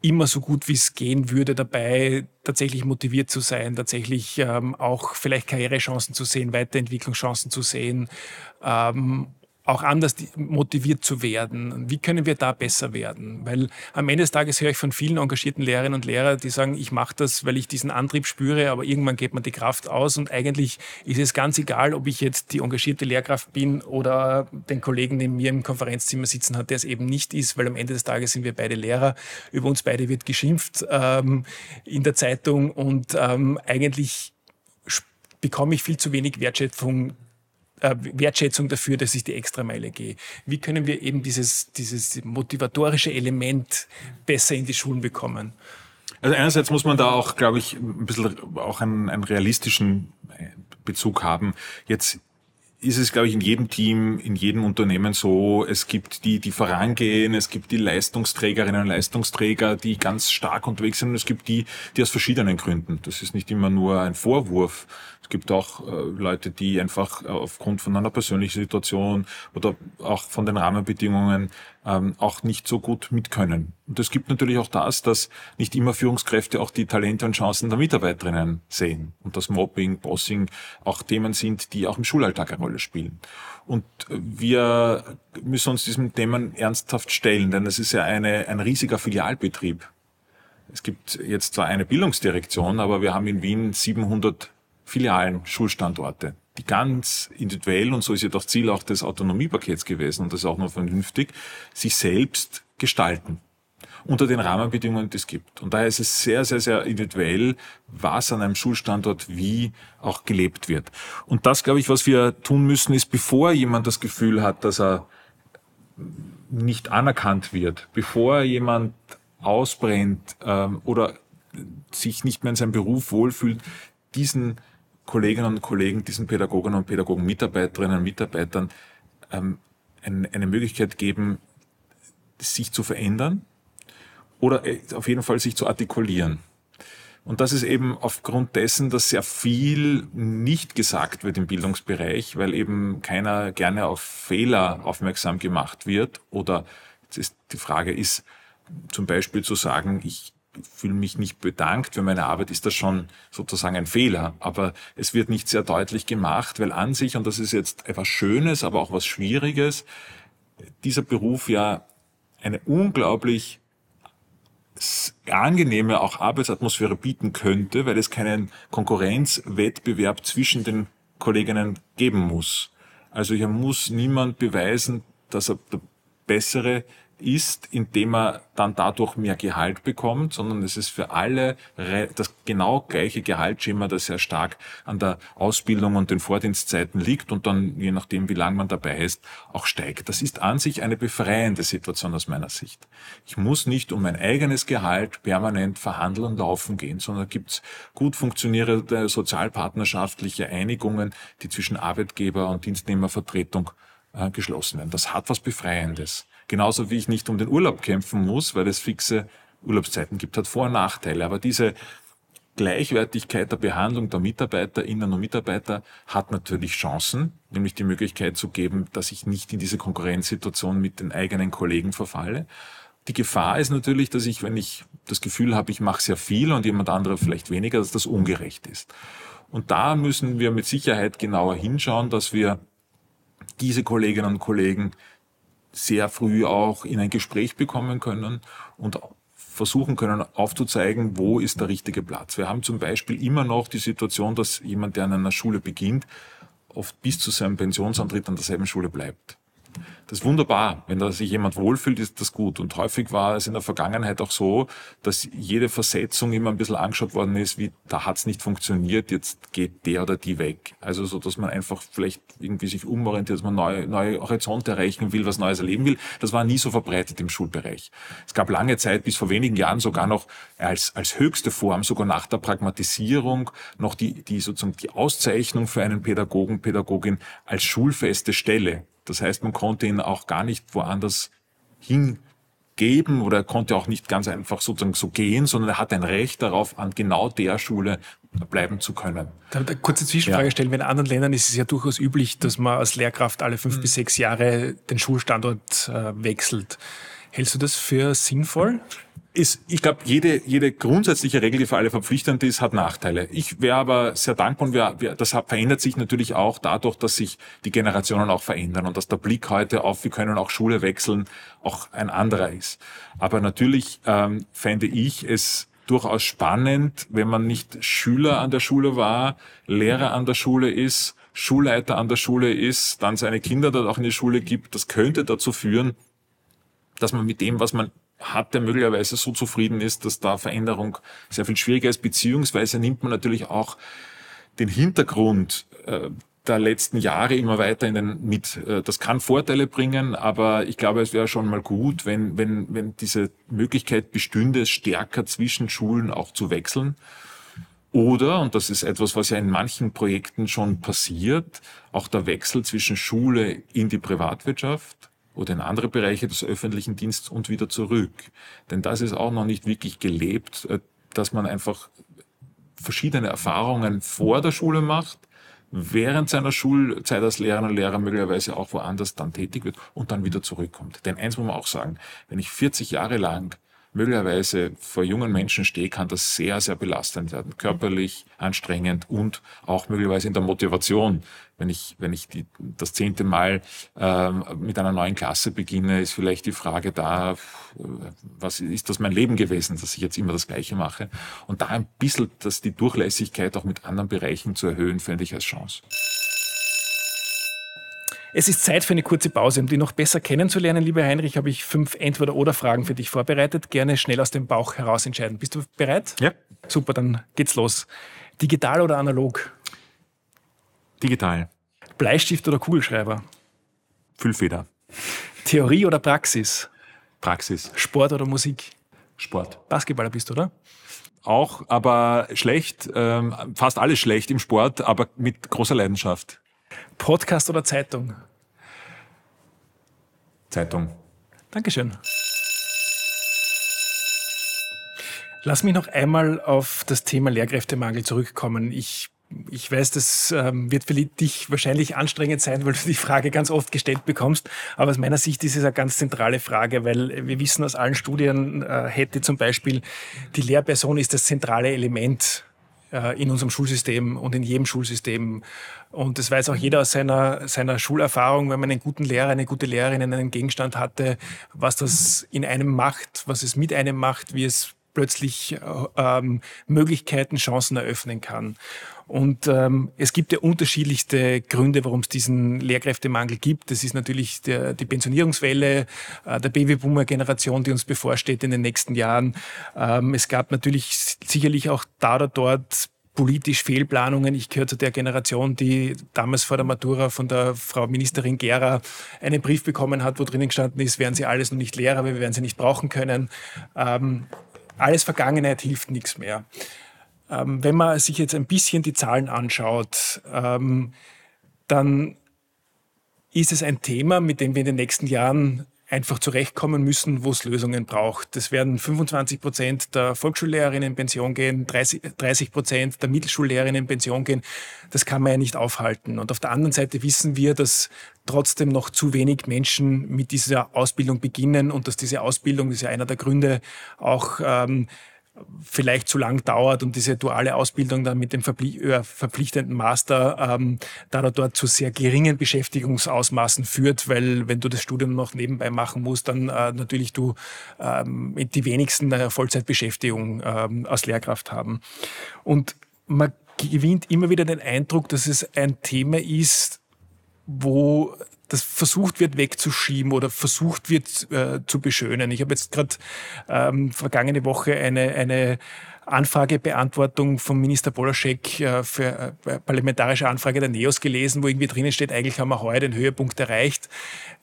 S3: immer so gut wie es gehen würde dabei, tatsächlich motiviert zu sein, tatsächlich ähm, auch vielleicht Karrierechancen zu sehen, Weiterentwicklungschancen zu sehen ähm, auch anders motiviert zu werden. Wie können wir da besser werden? Weil am Ende des Tages höre ich von vielen engagierten Lehrerinnen und Lehrern, die sagen, ich mache das, weil ich diesen Antrieb spüre, aber irgendwann geht man die Kraft aus und eigentlich ist es ganz egal, ob ich jetzt die engagierte Lehrkraft bin oder den Kollegen neben mir im Konferenzzimmer sitzen hat, der es eben nicht ist, weil am Ende des Tages sind wir beide Lehrer. Über uns beide wird geschimpft ähm, in der Zeitung und ähm, eigentlich bekomme ich viel zu wenig Wertschätzung äh, Wertschätzung dafür, dass ich die Extrameile gehe. Wie können wir eben dieses, dieses motivatorische Element besser in die Schulen bekommen?
S1: Also einerseits muss man da auch, glaube ich, ein bisschen auch einen, einen realistischen äh, Bezug haben. Jetzt ist es, glaube ich, in jedem Team, in jedem Unternehmen so, es gibt die, die vorangehen, es gibt die Leistungsträgerinnen und Leistungsträger, die ganz stark unterwegs sind und es gibt die, die aus verschiedenen Gründen. Das ist nicht immer nur ein Vorwurf, gibt auch äh, Leute, die einfach äh, aufgrund von einer persönlichen Situation oder auch von den Rahmenbedingungen ähm, auch nicht so gut mit können. Und es gibt natürlich auch das, dass nicht immer Führungskräfte auch die Talente und Chancen der Mitarbeiterinnen sehen und dass Mobbing, Bossing auch Themen sind, die auch im Schulalltag eine Rolle spielen. Und wir müssen uns diesen Themen ernsthaft stellen, denn es ist ja eine, ein riesiger Filialbetrieb. Es gibt jetzt zwar eine Bildungsdirektion, aber wir haben in Wien 700 Filialen, Schulstandorte, die ganz individuell, und so ist ja das Ziel auch des Autonomiepakets gewesen, und das ist auch nur vernünftig, sich selbst gestalten unter den Rahmenbedingungen, die es gibt. Und daher ist es sehr, sehr, sehr individuell, was an einem Schulstandort wie auch gelebt wird. Und das, glaube ich, was wir tun müssen, ist, bevor jemand das Gefühl hat, dass er nicht anerkannt wird, bevor jemand ausbrennt ähm, oder sich nicht mehr in seinem Beruf wohlfühlt, diesen Kolleginnen und Kollegen, diesen Pädagoginnen und Pädagogen, Mitarbeiterinnen und Mitarbeitern ähm, eine, Möglichkeit geben, sich zu verändern oder äh, auf jeden Fall sich zu artikulieren. Und das ist eben aufgrund dessen, dass sehr viel nicht gesagt wird im Bildungsbereich, weil eben keiner gerne auf Fehler aufmerksam gemacht wird. Oder die Frage ist zum Beispiel zu sagen, ich fühle mich nicht bedankt für meine Arbeit, ist das schon sozusagen ein Fehler. Aber es wird nicht sehr deutlich gemacht, weil an sich, und das ist jetzt etwas Schönes, aber auch was Schwieriges, dieser Beruf ja eine unglaublich angenehme auch Arbeitsatmosphäre bieten könnte, weil es keinen Konkurrenzwettbewerb zwischen den Kolleginnen geben muss. Also hier muss niemand beweisen, dass er der Bessere ist, indem er dann dadurch mehr Gehalt bekommt, sondern es ist für alle das genau gleiche Gehaltsschema, das sehr stark an der Ausbildung und den Vordienstzeiten liegt und dann, je nachdem, wie lang man dabei ist, auch steigt. Das ist an sich eine befreiende Situation aus meiner Sicht. Ich muss nicht um mein eigenes Gehalt permanent verhandeln und laufen gehen, sondern gibt es gut funktionierende sozialpartnerschaftliche Einigungen, die zwischen Arbeitgeber und Dienstnehmervertretung äh, geschlossen werden. Das hat was Befreiendes. Genauso wie ich nicht um den Urlaub kämpfen muss, weil es fixe Urlaubszeiten gibt, hat Vor- und Nachteile. Aber diese Gleichwertigkeit der Behandlung der Mitarbeiterinnen und Mitarbeiter hat natürlich Chancen, nämlich die Möglichkeit zu geben, dass ich nicht in diese Konkurrenzsituation mit den eigenen Kollegen verfalle. Die Gefahr ist natürlich, dass ich, wenn ich das Gefühl habe, ich mache sehr viel und jemand andere vielleicht weniger, dass das ungerecht ist. Und da müssen wir mit Sicherheit genauer hinschauen, dass wir diese Kolleginnen und Kollegen sehr früh auch in ein Gespräch bekommen können und versuchen können aufzuzeigen, wo ist der richtige Platz. Wir haben zum Beispiel immer noch die Situation, dass jemand, der an einer Schule beginnt, oft bis zu seinem Pensionsantritt an derselben Schule bleibt. Das ist wunderbar. Wenn da sich jemand wohlfühlt, ist das gut. Und häufig war es in der Vergangenheit auch so, dass jede Versetzung immer ein bisschen angeschaut worden ist, wie da hat's nicht funktioniert, jetzt geht der oder die weg. Also so, dass man einfach vielleicht irgendwie sich umorientiert, dass man neue, neue Horizonte erreichen will, was Neues erleben will. Das war nie so verbreitet im Schulbereich. Es gab lange Zeit, bis vor wenigen Jahren sogar noch als, als höchste Form, sogar nach der Pragmatisierung, noch die, die sozusagen die Auszeichnung für einen Pädagogen, Pädagogin als schulfeste Stelle. Das heißt, man konnte ihn auch gar nicht woanders hingeben oder er konnte auch nicht ganz einfach sozusagen so gehen, sondern er hat ein Recht darauf, an genau der Schule bleiben zu können.
S3: Darf ich eine kurze Zwischenfrage ja. stellen? In anderen Ländern ist es ja durchaus üblich, dass man als Lehrkraft alle fünf mhm. bis sechs Jahre den Schulstandort äh, wechselt. Hältst du das für sinnvoll?
S1: Ist, ich glaube, jede, jede grundsätzliche Regel, die für alle verpflichtend ist, hat Nachteile. Ich wäre aber sehr dankbar und wir, wir, das verändert sich natürlich auch dadurch, dass sich die Generationen auch verändern und dass der Blick heute auf, wir können auch Schule wechseln, auch ein anderer ist. Aber natürlich ähm, fände ich es durchaus spannend, wenn man nicht Schüler an der Schule war, Lehrer an der Schule ist, Schulleiter an der Schule ist, dann seine Kinder dort auch in die Schule gibt. Das könnte dazu führen, dass man mit dem, was man hat, der möglicherweise so zufrieden ist, dass da Veränderung sehr viel schwieriger ist, beziehungsweise nimmt man natürlich auch den Hintergrund äh, der letzten Jahre immer weiter in den mit. Äh, das kann Vorteile bringen, aber ich glaube, es wäre schon mal gut, wenn, wenn, wenn diese Möglichkeit bestünde, stärker zwischen Schulen auch zu wechseln. Oder, und das ist etwas, was ja in manchen Projekten schon passiert, auch der Wechsel zwischen Schule in die Privatwirtschaft oder in andere Bereiche des öffentlichen Dienstes und wieder zurück. Denn das ist auch noch nicht wirklich gelebt, äh, dass man einfach verschiedene Erfahrungen vor der Schule macht, während seiner Schulzeit als Lehrer und Lehrer möglicherweise auch woanders dann tätig wird und dann wieder zurückkommt. Denn eins muss man auch sagen, wenn ich 40 Jahre lang möglicherweise vor jungen Menschen stehe, kann das sehr, sehr belastend werden. Körperlich, anstrengend und auch möglicherweise in der Motivation. Wenn ich, wenn ich die, das zehnte Mal ähm, mit einer neuen Klasse beginne, ist vielleicht die Frage da, was ist das mein Leben gewesen, dass ich jetzt immer das Gleiche mache? Und da ein bisschen dass die Durchlässigkeit auch mit anderen Bereichen zu erhöhen, fände ich als Chance.
S3: Es ist Zeit für eine kurze Pause. Um dich noch besser kennenzulernen, lieber Heinrich, habe ich fünf Entweder-Oder-Fragen für dich vorbereitet. Gerne schnell aus dem Bauch heraus entscheiden. Bist du bereit?
S1: Ja.
S3: Super, dann geht's los. Digital oder analog?
S1: Digital.
S3: Bleistift oder Kugelschreiber?
S1: Füllfeder.
S3: Theorie oder Praxis?
S1: Praxis.
S3: Sport oder Musik?
S1: Sport.
S3: Basketballer bist du, oder?
S1: Auch, aber schlecht, ähm, fast alles schlecht im Sport, aber mit großer Leidenschaft.
S3: Podcast oder Zeitung?
S1: Zeitung.
S3: Dankeschön. Lass mich noch einmal auf das Thema Lehrkräftemangel zurückkommen. Ich, ich weiß, das ähm, wird für dich wahrscheinlich anstrengend sein, weil du die Frage ganz oft gestellt bekommst. Aber aus meiner Sicht ist es eine ganz zentrale Frage, weil wir wissen aus allen Studien, äh, hätte zum Beispiel die Lehrperson ist das zentrale Element in unserem Schulsystem und in jedem Schulsystem. Und das weiß auch jeder aus seiner, seiner Schulerfahrung, wenn man einen guten Lehrer, eine gute Lehrerin in einem Gegenstand hatte, was das in einem macht, was es mit einem macht, wie es plötzlich äh, ähm, Möglichkeiten, Chancen eröffnen kann. Und ähm, es gibt ja unterschiedlichste Gründe, warum es diesen Lehrkräftemangel gibt. Das ist natürlich der, die Pensionierungswelle äh, der Babyboomer-Generation, die uns bevorsteht in den nächsten Jahren. Ähm, es gab natürlich sicherlich auch da oder dort politisch Fehlplanungen. Ich gehöre zu der Generation, die damals vor der Matura von der Frau Ministerin Gera einen Brief bekommen hat, wo drinnen gestanden ist, werden Sie alles noch nicht Lehrer, wir werden Sie nicht brauchen können. Ähm, alles Vergangenheit hilft nichts mehr. Ähm, wenn man sich jetzt ein bisschen die Zahlen anschaut, ähm, dann ist es ein Thema, mit dem wir in den nächsten Jahren einfach zurechtkommen müssen, wo es Lösungen braucht. Es werden 25 Prozent der Volksschullehrerinnen in Pension gehen, 30 Prozent der Mittelschullehrerinnen in Pension gehen. Das kann man ja nicht aufhalten. Und auf der anderen Seite wissen wir, dass trotzdem noch zu wenig Menschen mit dieser Ausbildung beginnen und dass diese Ausbildung, das ist ja einer der Gründe, auch ähm, vielleicht zu lang dauert und diese duale Ausbildung dann mit dem äh, verpflichtenden Master ähm, da oder dort zu sehr geringen Beschäftigungsausmaßen führt, weil wenn du das Studium noch nebenbei machen musst, dann äh, natürlich du ähm, die wenigsten eine Vollzeitbeschäftigung ähm, als Lehrkraft haben. Und man gewinnt immer wieder den Eindruck, dass es ein Thema ist, wo das versucht wird wegzuschieben oder versucht wird äh, zu beschönen. Ich habe jetzt gerade ähm, vergangene Woche eine, eine Anfragebeantwortung vom Minister Polaschek äh, für äh, parlamentarische Anfrage der NEOS gelesen, wo irgendwie drinnen steht, eigentlich haben wir heuer den Höhepunkt erreicht.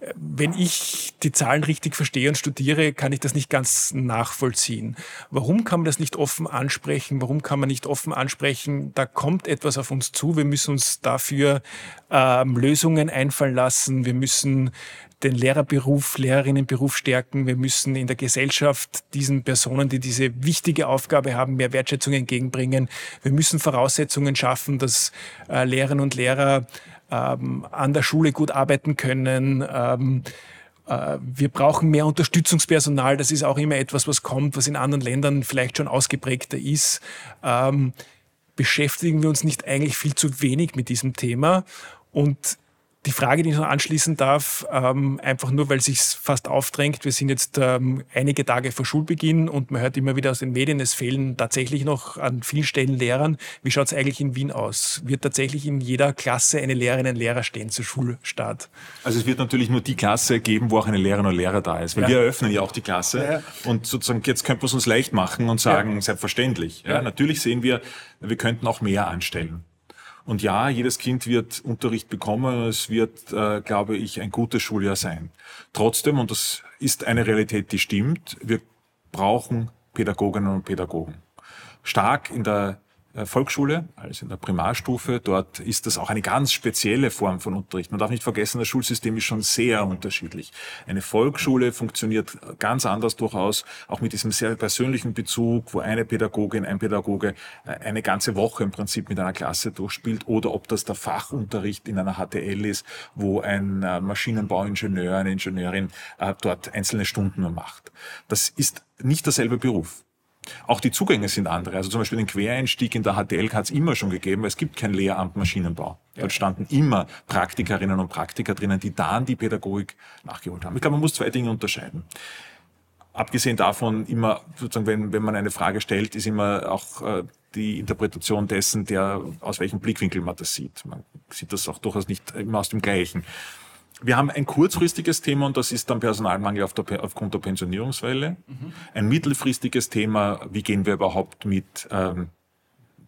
S3: Äh, wenn ich die Zahlen richtig verstehe und studiere, kann ich das nicht ganz nachvollziehen. Warum kann man das nicht offen ansprechen? Warum kann man nicht offen ansprechen, da kommt etwas auf uns zu, wir müssen uns dafür ähm, Lösungen einfallen lassen, wir müssen den Lehrerberuf, Lehrerinnenberuf stärken. Wir müssen in der Gesellschaft diesen Personen, die diese wichtige Aufgabe haben, mehr Wertschätzung entgegenbringen. Wir müssen Voraussetzungen schaffen, dass äh, Lehrerinnen und Lehrer ähm, an der Schule gut arbeiten können. Ähm, äh, wir brauchen mehr Unterstützungspersonal. Das ist auch immer etwas, was kommt, was in anderen Ländern vielleicht schon ausgeprägter ist. Ähm, beschäftigen wir uns nicht eigentlich viel zu wenig mit diesem Thema? Und die Frage, die ich noch anschließen darf, ähm, einfach nur, weil sich fast aufdrängt, wir sind jetzt ähm, einige Tage vor Schulbeginn und man hört immer wieder aus den Medien, es fehlen tatsächlich noch an vielen Stellen Lehrern. Wie schaut es eigentlich in Wien aus? Wird tatsächlich in jeder Klasse eine Lehrerin, ein Lehrer stehen zu Schulstart?
S1: Also es wird natürlich nur die Klasse geben, wo auch eine Lehrerin oder Lehrer da ist, weil ja. wir eröffnen ja auch die Klasse ja. und sozusagen jetzt könnte man es uns leicht machen und sagen, ja. selbstverständlich. Ja, Natürlich sehen wir, wir könnten auch mehr anstellen. Und ja, jedes Kind wird Unterricht bekommen. Es wird, äh, glaube ich, ein gutes Schuljahr sein. Trotzdem, und das ist eine Realität, die stimmt, wir brauchen Pädagoginnen und Pädagogen. Stark in der Volksschule, also in der Primarstufe. Dort ist das auch eine ganz spezielle Form von Unterricht. Man darf nicht vergessen, das Schulsystem ist schon sehr unterschiedlich. Eine Volksschule funktioniert ganz anders durchaus, auch mit diesem sehr persönlichen Bezug, wo eine Pädagogin, ein Pädagoge äh, eine ganze Woche im Prinzip mit einer Klasse durchspielt oder ob das der Fachunterricht in einer HTL ist, wo ein äh, Maschinenbauingenieur, eine Ingenieurin dort einzelne Stunden nur macht. Das ist nicht derselbe Beruf. Auch die Zugänge sind andere. Also zum Beispiel den Quereinstieg in der HTL hat es immer schon gegeben, weil es gibt kein Lehramt Maschinenbau. Ja. Dort standen immer Praktikerinnen und Praktiker drinnen, die dann die Pädagogik nachgeholt haben. Ich glaube, man muss zwei Dinge unterscheiden. Abgesehen davon, immer, sozusagen, wenn, wenn man eine Frage stellt, ist immer auch äh, die Interpretation dessen, der, aus welchem Blickwinkel man das sieht. Man sieht das auch durchaus nicht immer aus dem Gleichen. Wir haben ein kurzfristiges Thema und das ist dann Personalmangel auf der, aufgrund der Pensionierungswelle. Mhm. Ein mittelfristiges Thema, wie gehen wir überhaupt mit ähm,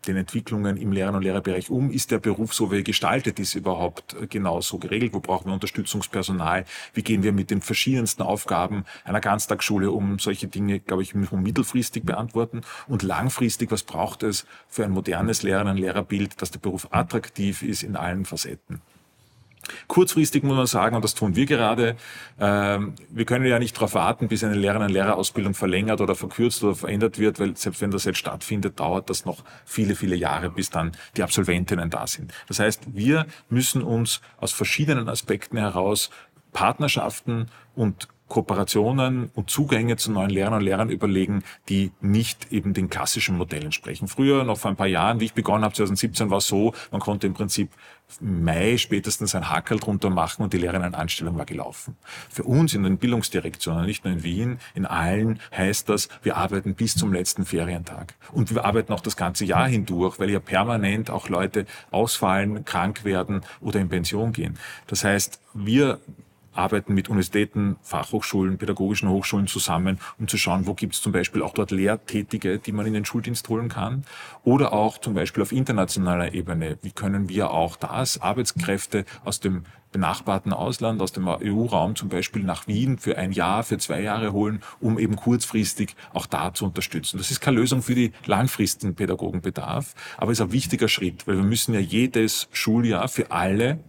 S1: den Entwicklungen im Lehrern- und Lehrerbereich um? Ist der Beruf, so wie er gestaltet ist, überhaupt genauso geregelt? Wo brauchen wir Unterstützungspersonal? Wie gehen wir mit den verschiedensten Aufgaben einer Ganztagsschule um? Solche Dinge, glaube ich, müssen wir mittelfristig beantworten. Und langfristig, was braucht es für ein modernes Lehrerinnen- und Lehrerbild, dass der Beruf attraktiv ist in allen Facetten? Kurzfristig muss man sagen, und das tun wir gerade, ähm, wir können ja nicht darauf warten, bis eine Lehrerinnen- und Lehrerausbildung verlängert oder verkürzt oder verändert wird, weil selbst wenn das jetzt stattfindet, dauert das noch viele, viele Jahre, bis dann die Absolventinnen da sind. Das heißt, wir müssen uns aus verschiedenen Aspekten heraus Partnerschaften und Kooperationen und Zugänge zu neuen Lehrern und Lehrern überlegen, die nicht eben den klassischen Modellen entsprechen. Früher, noch vor ein paar Jahren, wie ich begonnen habe, 2017, war es so, man konnte im Prinzip Mai spätestens ein Hackerl drunter machen und die Lehrerinnenanstellung war gelaufen. Für uns in den Bildungsdirektionen, nicht nur in Wien, in allen heißt das, wir arbeiten bis zum letzten Ferientag. Und wir arbeiten auch das ganze Jahr hindurch, weil ja permanent auch Leute ausfallen, krank werden oder in Pension gehen. Das heißt, wir arbeiten mit Universitäten, Fachhochschulen, pädagogischen Hochschulen zusammen, um zu schauen, wo gibt es zum Beispiel auch dort Lehrtätige, die man in den Schuldienst holen kann. Oder auch zum Beispiel auf internationaler Ebene. Wie können wir auch das, Arbeitskräfte aus dem benachbarten Ausland, aus dem EU-Raum zum Beispiel nach Wien für ein Jahr, für zwei Jahre holen, um eben kurzfristig auch da zu unterstützen. Das ist keine Lösung für die langfristigen Pädagogenbedarf, aber ist ein wichtiger Schritt, weil wir müssen ja jedes Schuljahr für alle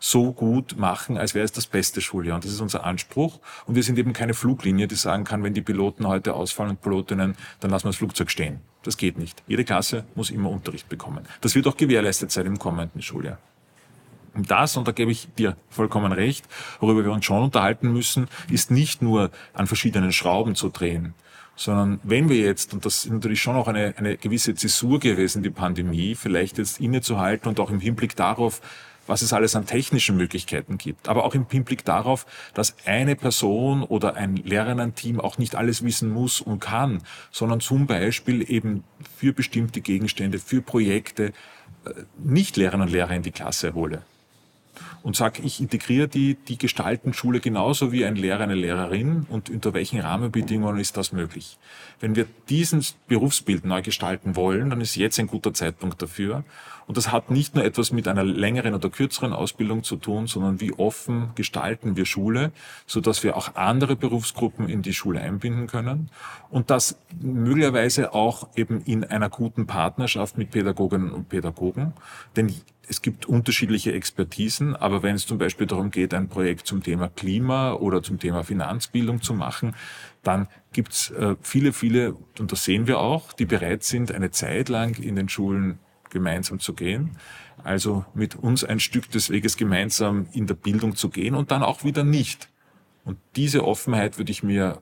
S1: so gut machen, als wäre es das beste Schuljahr. Und das ist unser Anspruch. Und wir sind eben keine Fluglinie, die sagen kann, wenn die Piloten heute ausfallen und Pilotinnen, dann lassen wir das Flugzeug stehen. Das geht nicht. Jede Klasse muss immer Unterricht bekommen. Das wird auch gewährleistet sein im kommenden Schuljahr. Und das, und da gebe ich dir vollkommen recht, worüber wir uns schon unterhalten müssen, ist nicht nur an verschiedenen Schrauben zu drehen, sondern wenn wir jetzt, und das ist natürlich schon auch eine, eine gewisse Zäsur gewesen, die Pandemie, vielleicht jetzt innezuhalten und auch im Hinblick darauf, was es alles an technischen Möglichkeiten gibt, aber auch im Hinblick darauf, dass eine Person oder ein Lehrerinnen-Team auch nicht alles wissen muss und kann, sondern zum Beispiel eben für bestimmte Gegenstände, für Projekte äh, nicht Lehrerinnen und Lehrer in die Klasse hole und sage, ich integriere die, die gestalten Schule genauso wie ein Lehrer, eine Lehrerin und unter welchen Rahmenbedingungen ist das möglich. Wenn wir diesen Berufsbild neu gestalten wollen, dann ist jetzt ein guter Zeitpunkt dafür. Und das hat nicht nur etwas mit einer längeren oder kürzeren Ausbildung zu tun, sondern wie offen gestalten wir Schule, so dass wir auch andere Berufsgruppen in die Schule einbinden können und das möglicherweise auch eben in einer guten Partnerschaft mit Pädagoginnen und Pädagogen. Denn es gibt unterschiedliche Expertisen, aber wenn es zum Beispiel darum geht, ein Projekt zum Thema Klima oder zum Thema Finanzbildung zu machen, dann gibt es äh, viele, viele, und das sehen wir auch, die bereit sind, eine Zeit lang in den Schulen gemeinsam zu gehen. Also mit uns ein Stück des Weges gemeinsam in der Bildung zu gehen und dann auch wieder nicht. Und diese Offenheit würde ich mir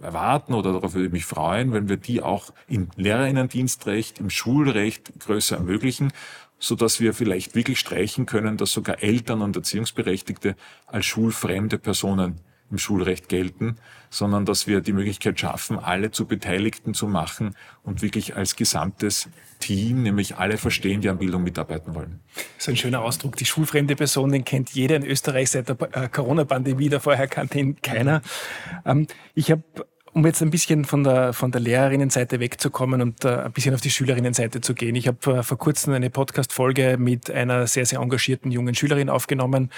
S1: erwarten oder darauf würde ich mich freuen, wenn wir die auch im Lehrerinnendienstrecht, im Schulrecht größer ermöglichen so dass wir vielleicht wirklich streichen können, dass sogar Eltern und Erziehungsberechtigte als schulfremde Personen im Schulrecht gelten, sondern dass wir die Möglichkeit schaffen, alle zu Beteiligten zu machen und wirklich als gesamtes Team, nämlich alle verstehen, die an Bildung mitarbeiten wollen.
S3: Ist ein schöner Ausdruck. Die schulfremde Person, den kennt jeder in Österreich seit der äh, Corona-Pandemie, da vorher kannte ihn keiner. Ähm, ich habe um jetzt ein bisschen von der, von der Lehrerinnenseite wegzukommen und äh, ein bisschen auf die Schülerinnenseite zu gehen. Ich habe äh, vor kurzem eine Podcast-Folge mit einer sehr, sehr engagierten jungen Schülerin aufgenommen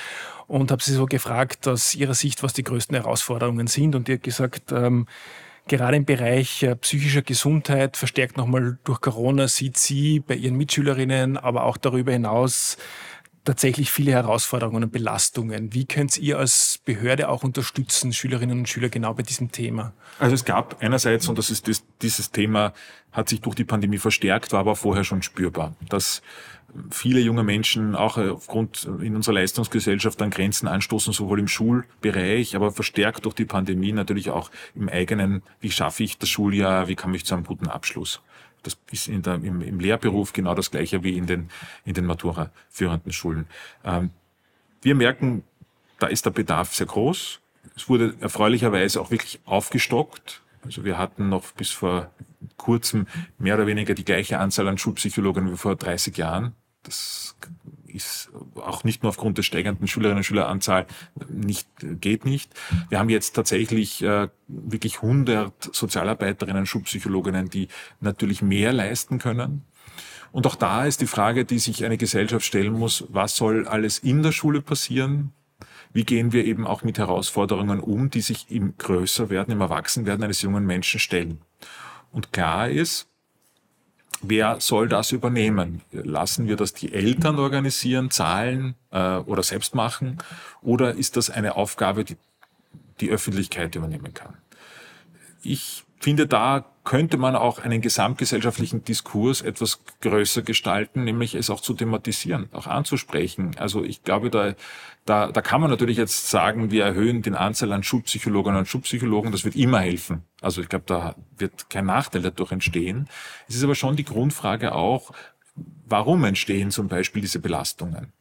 S3: und habe sie so gefragt, aus ihrer Sicht, was die größten Herausforderungen sind. Und hat gesagt, ähm, gerade im Bereich äh, psychischer Gesundheit, verstärkt nochmal durch Corona, sieht sie bei ihren Mitschülerinnen, aber auch darüber hinaus tatsächlich viele Herausforderungen und Belastungen. Wie könnt ihr als Behörde auch unterstützen, Schülerinnen und Schüler genau bei diesem Thema?
S1: Also es gab einerseits, und das ist das, dieses Thema, hat sich durch die Pandemie verstärkt, war aber vorher schon spürbar, dass viele junge Menschen auch aufgrund in unserer Leistungsgesellschaft an Grenzen anstoßen, sowohl im Schulbereich, aber verstärkt durch die Pandemie natürlich auch im eigenen, wie schaffe ich das Schuljahr, wie komme ich zu einem guten Abschluss. Das ist in der, im, im Lehrberuf genau das Gleiche wie in den, in den Matura-führenden Schulen. Ähm, wir merken, da ist der Bedarf sehr groß. Es wurde erfreulicherweise auch wirklich aufgestockt. Also wir hatten noch bis vor kurzem mehr oder weniger die gleiche Anzahl an Schulpsychologen wie vor 30 Jahren. Das ist auch nicht nur aufgrund der steigenden Schülerinnen und Schüleranzahl nicht, geht nicht. Wir haben jetzt tatsächlich äh, wirklich 100 Sozialarbeiterinnen, Schulpsychologinnen, die natürlich mehr leisten können. Und auch da ist die Frage, die sich eine Gesellschaft stellen muss, was soll alles in der Schule passieren? Wie gehen wir eben auch mit Herausforderungen um, die sich im Größerwerden, im Erwachsenwerden eines jungen Menschen stellen? Und klar ist, Wer soll das übernehmen? Lassen wir das die Eltern organisieren, zahlen äh, oder selbst machen? Oder ist das eine Aufgabe, die die Öffentlichkeit übernehmen kann? Ich finde, da könnte man auch einen gesamtgesellschaftlichen Diskurs etwas größer gestalten, nämlich es auch zu thematisieren, auch anzusprechen. Also ich glaube, da, da, da kann man natürlich jetzt sagen, wir erhöhen den Anzahl an Schulpsychologinnen und Schulpsychologen, das wird immer helfen. Also ich glaube, da wird kein Nachteil dadurch entstehen. Es ist aber schon die Grundfrage auch, warum entstehen zum Beispiel diese Belastungen?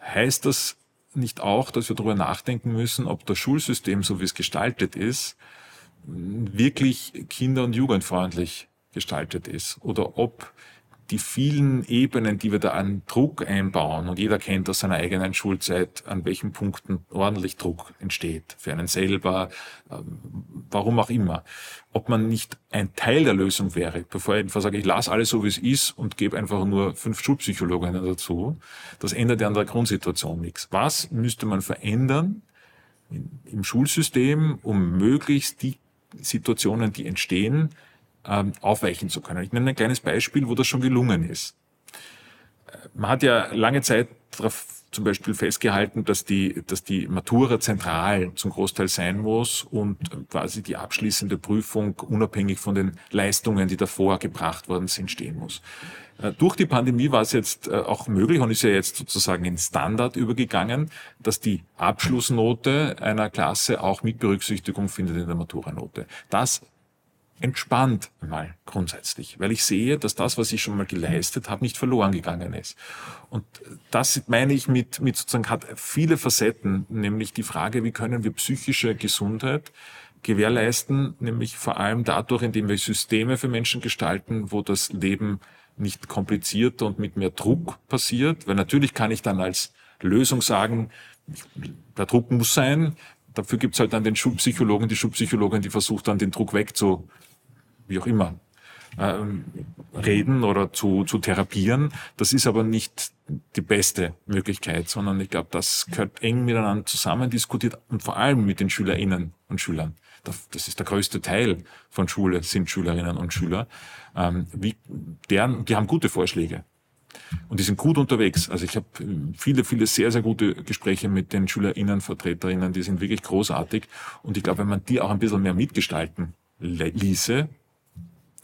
S1: Heißt das nicht auch, dass wir darüber nachdenken müssen, ob das Schulsystem, so wie es gestaltet ist, wirklich kinder- und jugendfreundlich gestaltet ist oder ob die vielen Ebenen, die wir da an Druck einbauen, und jeder kennt aus seiner eigenen Schulzeit, an welchen Punkten ordentlich Druck entsteht, für einen selber, ähm, warum auch immer, ob man nicht ein Teil der Lösung wäre, bevor ich einfach sage, ich lasse alles so, wie es ist und gebe einfach nur fünf Schulpsychologen dazu, das ändert ja an der Grundsituation nichts. Was müsste man verändern im Schulsystem, um möglichst die Situationen, die entstehen, ähm, aufweichen zu können. Ich nenne ein kleines Beispiel, wo das schon gelungen ist. Äh, man hat ja lange Zeit darauf zum Beispiel festgehalten, dass die, dass die Matura zentral zum Großteil sein muss und quasi die abschließende Prüfung unabhängig von den Leistungen, die davor gebracht worden sind, stehen muss. Äh, durch die Pandemie war es jetzt äh, auch möglich und ist ja jetzt sozusagen in Standard übergegangen, dass die Abschlussnote einer Klasse auch mit Berücksichtigung findet in der Maturanote. Das entspannt mal grundsätzlich, weil ich sehe, dass das, was ich schon mal geleistet habe, nicht verloren gegangen ist. Und das meine ich mit, mit sozusagen hat viele Facetten, nämlich die Frage, wie können wir psychische Gesundheit gewährleisten, nämlich vor allem dadurch, indem wir Systeme für Menschen gestalten, wo das Leben nicht komplizierter und mit mehr Druck passiert, weil natürlich kann ich dann als Lösung sagen, der Druck muss sein, dafür gibt's halt dann den Schulpsychologen, die Schulpsychologin, die versucht dann den Druck wegzu, wie auch immer, äh, reden oder zu, zu therapieren. Das ist aber nicht die beste Möglichkeit, sondern ich glaube, das gehört eng miteinander zusammen diskutiert und vor allem mit den Schülerinnen und Schülern. Das ist der größte Teil von Schule, sind Schülerinnen und Schüler. Ähm, wie, deren, die haben gute Vorschläge. Und die sind gut unterwegs. Also ich habe viele, viele sehr, sehr gute Gespräche mit den SchülerInnen, Vertreterinnen, die sind wirklich großartig. Und ich glaube, wenn man die auch ein bisschen mehr mitgestalten ließe,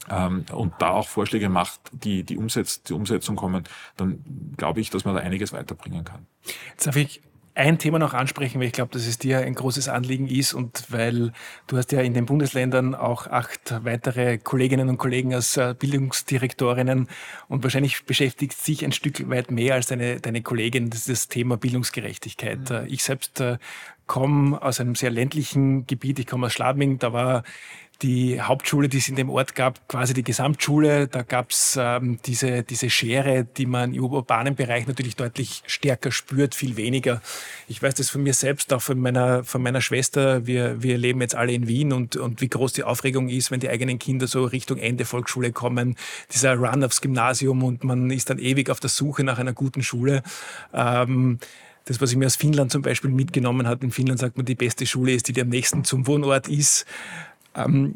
S1: ähm, und da auch Vorschläge macht, die die, Umsetz die Umsetzung kommen, dann glaube ich, dass man da einiges weiterbringen kann.
S3: Jetzt darf ich ein Thema noch ansprechen, weil ich glaube, dass es dir ein großes Anliegen ist und weil du hast ja in den Bundesländern auch acht weitere Kolleginnen und Kollegen als äh, Bildungsdirektorinnen und wahrscheinlich beschäftigt sich ein Stück weit mehr als deine, deine Kollegin das, ist das Thema Bildungsgerechtigkeit. Mhm. Äh, ich selbst äh, komme aus einem sehr ländlichen Gebiet, ich komme aus Schladming, da war die Hauptschule, die es in dem Ort gab, quasi die Gesamtschule. Da gab es ähm, diese, diese Schere, die man im urbanen Bereich natürlich deutlich stärker spürt, viel weniger. Ich weiß das von mir selbst, auch von meiner, von meiner Schwester. Wir, wir leben jetzt alle in Wien und, und wie groß die Aufregung ist, wenn die eigenen Kinder so Richtung Ende Volksschule kommen. Dieser Run aufs Gymnasium und man ist dann ewig auf der Suche nach einer guten Schule. Ähm, das, was ich mir aus Finnland zum Beispiel mitgenommen habe, in Finnland sagt man, die beste Schule ist, die, die am nächsten zum Wohnort ist. Ähm,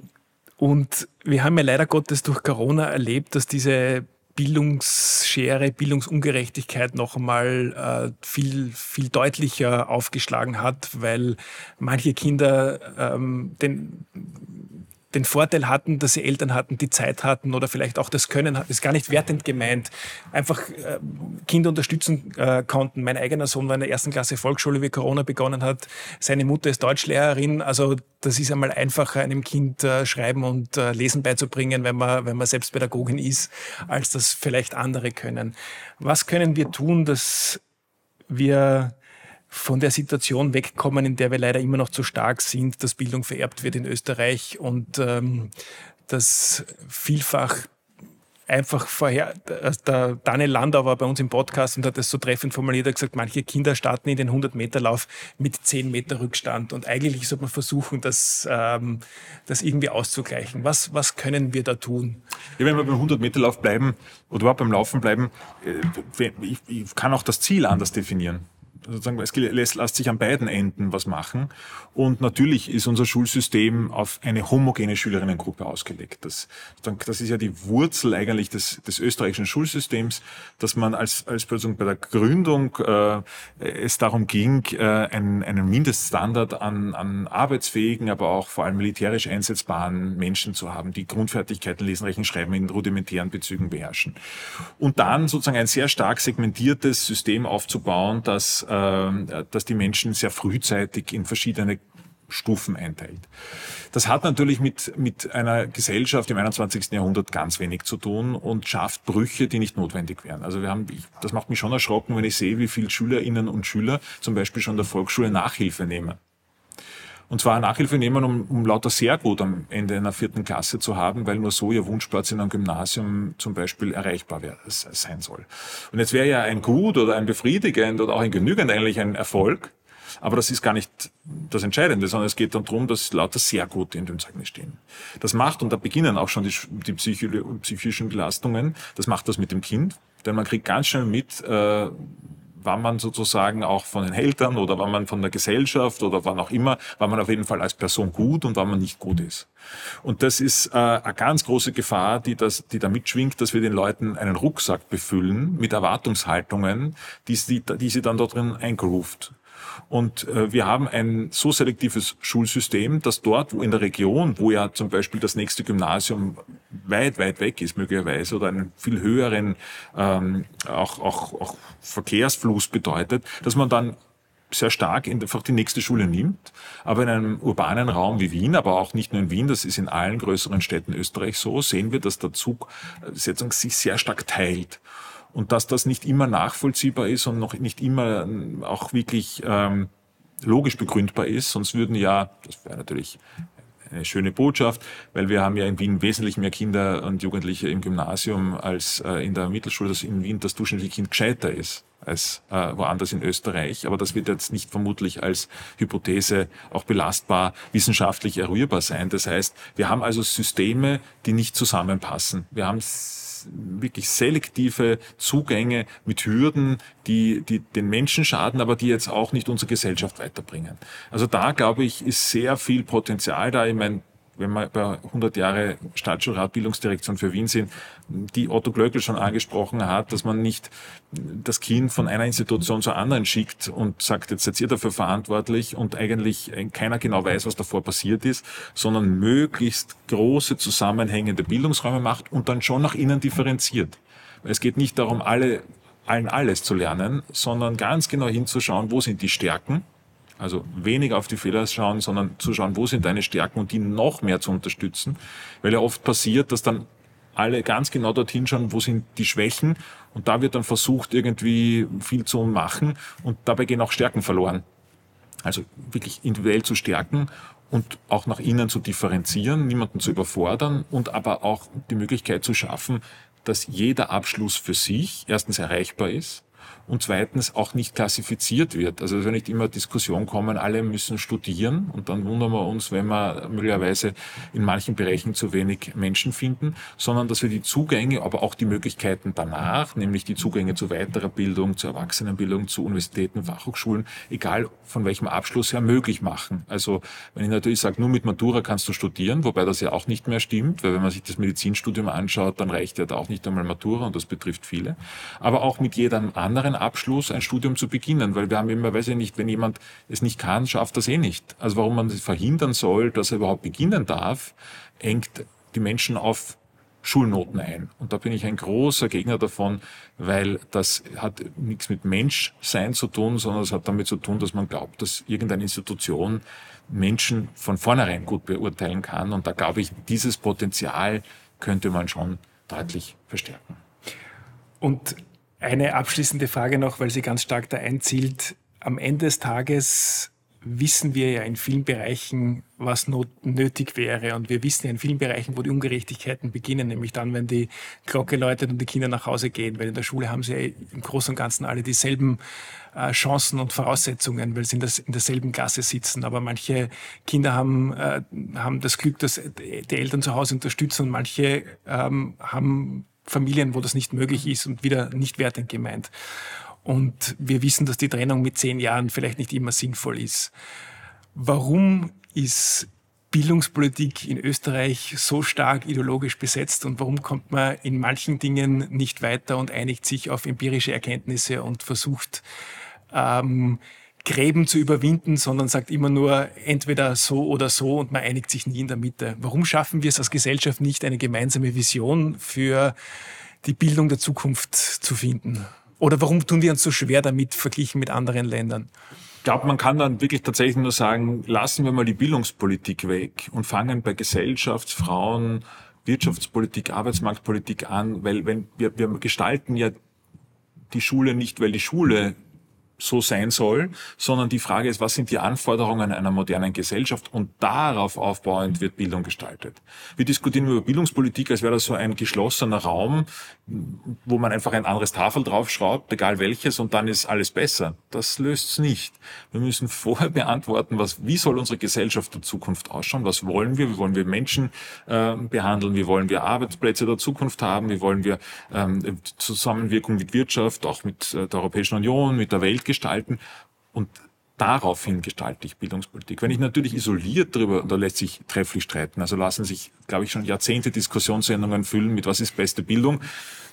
S3: und wir haben ja leider Gottes durch Corona erlebt, dass diese Bildungsschere, Bildungsungerechtigkeit noch einmal äh, viel, viel deutlicher aufgeschlagen hat, weil manche Kinder ähm, den den Vorteil hatten, dass sie Eltern hatten, die Zeit hatten oder vielleicht auch das Können, das ist gar nicht wertend gemeint, einfach äh, Kinder unterstützen äh, konnten. Mein eigener Sohn war in der ersten Klasse Volksschule, wie Corona begonnen hat. Seine Mutter ist Deutschlehrerin. Also das ist einmal einfacher, einem Kind äh, Schreiben und äh, Lesen beizubringen, wenn man, wenn man selbst Pädagogin ist, als das vielleicht andere können. Was können wir tun, dass wir von der Situation wegkommen, in der wir leider immer noch zu stark sind, dass Bildung vererbt wird in Österreich und ähm, dass vielfach einfach vorher, der Daniel Landau war bei uns im Podcast und hat das so treffend formuliert, er hat gesagt, manche Kinder starten in den 100-Meter-Lauf mit 10 Meter Rückstand und eigentlich sollte man versuchen, das, ähm, das irgendwie auszugleichen. Was, was können wir da tun?
S1: Ja, wenn wir beim 100-Meter-Lauf bleiben oder überhaupt beim Laufen bleiben, äh, ich, ich kann auch das Ziel anders definieren sozusagen, es lässt, lässt sich an beiden Enden was machen. Und natürlich ist unser Schulsystem auf eine homogene Schülerinnengruppe ausgelegt. Das, das ist ja die Wurzel eigentlich des, des österreichischen Schulsystems, dass man als, als bei der Gründung äh, es darum ging, äh, einen, einen Mindeststandard an, an arbeitsfähigen, aber auch vor allem militärisch einsetzbaren Menschen zu haben, die Grundfertigkeiten lesen, rechnen, schreiben in rudimentären Bezügen beherrschen. Und dann sozusagen ein sehr stark segmentiertes System aufzubauen, das äh, dass die Menschen sehr frühzeitig in verschiedene Stufen einteilt. Das hat natürlich mit, mit einer Gesellschaft im 21. Jahrhundert ganz wenig zu tun und schafft Brüche, die nicht notwendig wären. Also wir haben, das macht mich schon erschrocken, wenn ich sehe, wie viele Schülerinnen und Schüler zum Beispiel schon der Volksschule Nachhilfe nehmen. Und zwar Nachhilfe nehmen, um, um lauter sehr gut am Ende einer vierten Klasse zu haben, weil nur so ihr Wunschplatz in einem Gymnasium zum Beispiel erreichbar wär, sein soll. Und jetzt wäre ja ein gut oder ein befriedigend oder auch ein genügend eigentlich ein Erfolg, aber das ist gar nicht das Entscheidende, sondern es geht dann darum, dass lauter sehr gut in dem Zeugnis stehen. Das macht, und da beginnen auch schon die, die psychischen Belastungen, das macht das mit dem Kind, denn man kriegt ganz schnell mit, äh, war man sozusagen auch von den Eltern oder war man von der Gesellschaft oder wann auch immer, war man auf jeden Fall als Person gut und wann man nicht gut ist. Und das ist äh, eine ganz große Gefahr, die, das, die da mitschwingt, dass wir den Leuten einen Rucksack befüllen mit Erwartungshaltungen, die, die, die sie dann dort drin eingeruft. Und äh, wir haben ein so selektives Schulsystem, dass dort, wo in der Region, wo ja zum Beispiel das nächste Gymnasium weit, weit weg ist möglicherweise oder einen viel höheren ähm, auch, auch, auch Verkehrsfluss bedeutet, dass man dann sehr stark in, einfach die nächste Schule nimmt. Aber in einem urbanen Raum wie Wien, aber auch nicht nur in Wien, das ist in allen größeren Städten Österreichs so, sehen wir, dass der Zugsetzung sich sehr stark teilt. Und dass das nicht immer nachvollziehbar ist und noch nicht immer ähm, auch wirklich ähm, logisch begründbar ist. Sonst würden ja, das wäre natürlich eine schöne Botschaft, weil wir haben ja in Wien wesentlich mehr Kinder und Jugendliche im Gymnasium als äh, in der Mittelschule, dass in Wien das durchschnittliche Kind gescheiter ist als äh, woanders in Österreich. Aber das wird jetzt nicht vermutlich als Hypothese auch belastbar wissenschaftlich eruierbar sein. Das heißt, wir haben also Systeme, die nicht zusammenpassen. Wir haben wirklich selektive Zugänge mit Hürden, die, die den Menschen schaden, aber die jetzt auch nicht unsere Gesellschaft weiterbringen. Also da, glaube ich, ist sehr viel Potenzial da. Ich meine, wenn wir bei 100 Jahre Staatsschulrat Bildungsdirektion für Wien sind, die Otto Glöckl schon angesprochen hat, dass man nicht das Kind von einer Institution zur anderen schickt und sagt, jetzt seid ihr dafür verantwortlich und eigentlich keiner genau weiß, was davor passiert ist, sondern möglichst große zusammenhängende Bildungsräume macht und dann schon nach innen differenziert. Es geht nicht darum, alle, allen alles zu lernen, sondern ganz genau hinzuschauen, wo sind die Stärken also weniger auf die Fehler schauen, sondern zu schauen, wo sind deine Stärken und die noch mehr zu unterstützen. Weil ja oft passiert, dass dann alle ganz genau dorthin schauen, wo sind die Schwächen und da wird dann versucht, irgendwie viel zu machen und dabei gehen auch Stärken verloren. Also wirklich individuell zu stärken und auch nach innen zu differenzieren, niemanden zu überfordern und aber auch die Möglichkeit zu schaffen, dass jeder Abschluss für sich erstens erreichbar ist und zweitens auch nicht klassifiziert wird. Also es soll nicht immer Diskussion kommen, alle müssen studieren und dann wundern wir uns, wenn wir möglicherweise in manchen Bereichen zu wenig Menschen finden, sondern dass wir die Zugänge, aber auch die Möglichkeiten danach, nämlich die Zugänge zu weiterer Bildung, zu Erwachsenenbildung, zu Universitäten, Fachhochschulen, egal von welchem Abschluss her, möglich machen. Also wenn ich natürlich sage, nur mit Matura kannst du studieren, wobei das ja auch nicht mehr stimmt, weil wenn man sich das Medizinstudium anschaut, dann reicht ja da auch nicht einmal Matura und das betrifft viele. Aber auch mit jedem anderen Abschluss ein Studium zu beginnen, weil wir haben immer, weiß ich nicht, wenn jemand es nicht kann, schafft das eh nicht. Also warum man verhindern soll, dass er überhaupt beginnen darf, engt die Menschen auf Schulnoten ein. Und da bin ich ein großer Gegner davon, weil das hat nichts mit Menschsein zu tun, sondern es hat damit zu tun, dass man glaubt, dass irgendeine Institution Menschen von vornherein gut beurteilen kann. Und da glaube ich, dieses Potenzial könnte man schon deutlich verstärken.
S3: Und eine abschließende Frage noch, weil sie ganz stark da einzielt. Am Ende des Tages wissen wir ja in vielen Bereichen, was nötig wäre. Und wir wissen ja in vielen Bereichen, wo die Ungerechtigkeiten beginnen, nämlich dann, wenn die Glocke läutet und die Kinder nach Hause gehen. Weil in der Schule haben sie ja im Großen und Ganzen alle dieselben äh, Chancen und Voraussetzungen, weil sie in, das, in derselben Klasse sitzen. Aber manche Kinder haben, äh, haben das Glück, dass die Eltern zu Hause unterstützen und manche ähm, haben Familien, wo das nicht möglich ist und wieder nicht wertend gemeint. Und wir wissen, dass die Trennung mit zehn Jahren vielleicht nicht immer sinnvoll ist. Warum ist Bildungspolitik in Österreich so stark ideologisch besetzt und warum kommt man in manchen Dingen nicht weiter und einigt sich auf empirische Erkenntnisse und versucht, ähm, Gräben zu überwinden, sondern sagt immer nur entweder so oder so und man einigt sich nie in der Mitte. Warum schaffen wir es als Gesellschaft nicht, eine gemeinsame Vision für die Bildung der Zukunft zu finden? Oder warum tun wir uns so schwer damit verglichen mit anderen Ländern?
S1: Ich glaube, man kann dann wirklich tatsächlich nur sagen, lassen wir mal die Bildungspolitik weg und fangen bei Gesellschafts-, Frauen-, Wirtschaftspolitik, Arbeitsmarktpolitik an, weil wenn wir, wir gestalten ja die Schule nicht, weil die Schule so sein soll, sondern die Frage ist, was sind die Anforderungen einer modernen Gesellschaft und darauf aufbauend wird Bildung gestaltet. Wir diskutieren über Bildungspolitik, als wäre das so ein geschlossener Raum, wo man einfach ein anderes Tafel draufschraubt, egal welches, und dann ist alles besser. Das löst's nicht. Wir müssen vorher beantworten, was, wie soll unsere Gesellschaft der Zukunft ausschauen, was wollen wir, wie wollen wir Menschen äh, behandeln, wie wollen wir Arbeitsplätze der Zukunft haben, wie wollen wir ähm, Zusammenwirkung mit Wirtschaft, auch mit äh, der Europäischen Union, mit der Welt gestalten und daraufhin gestalte ich Bildungspolitik. Wenn ich natürlich isoliert darüber, da lässt sich trefflich streiten. Also lassen sich, glaube ich, schon Jahrzehnte Diskussionssendungen füllen mit was ist beste Bildung.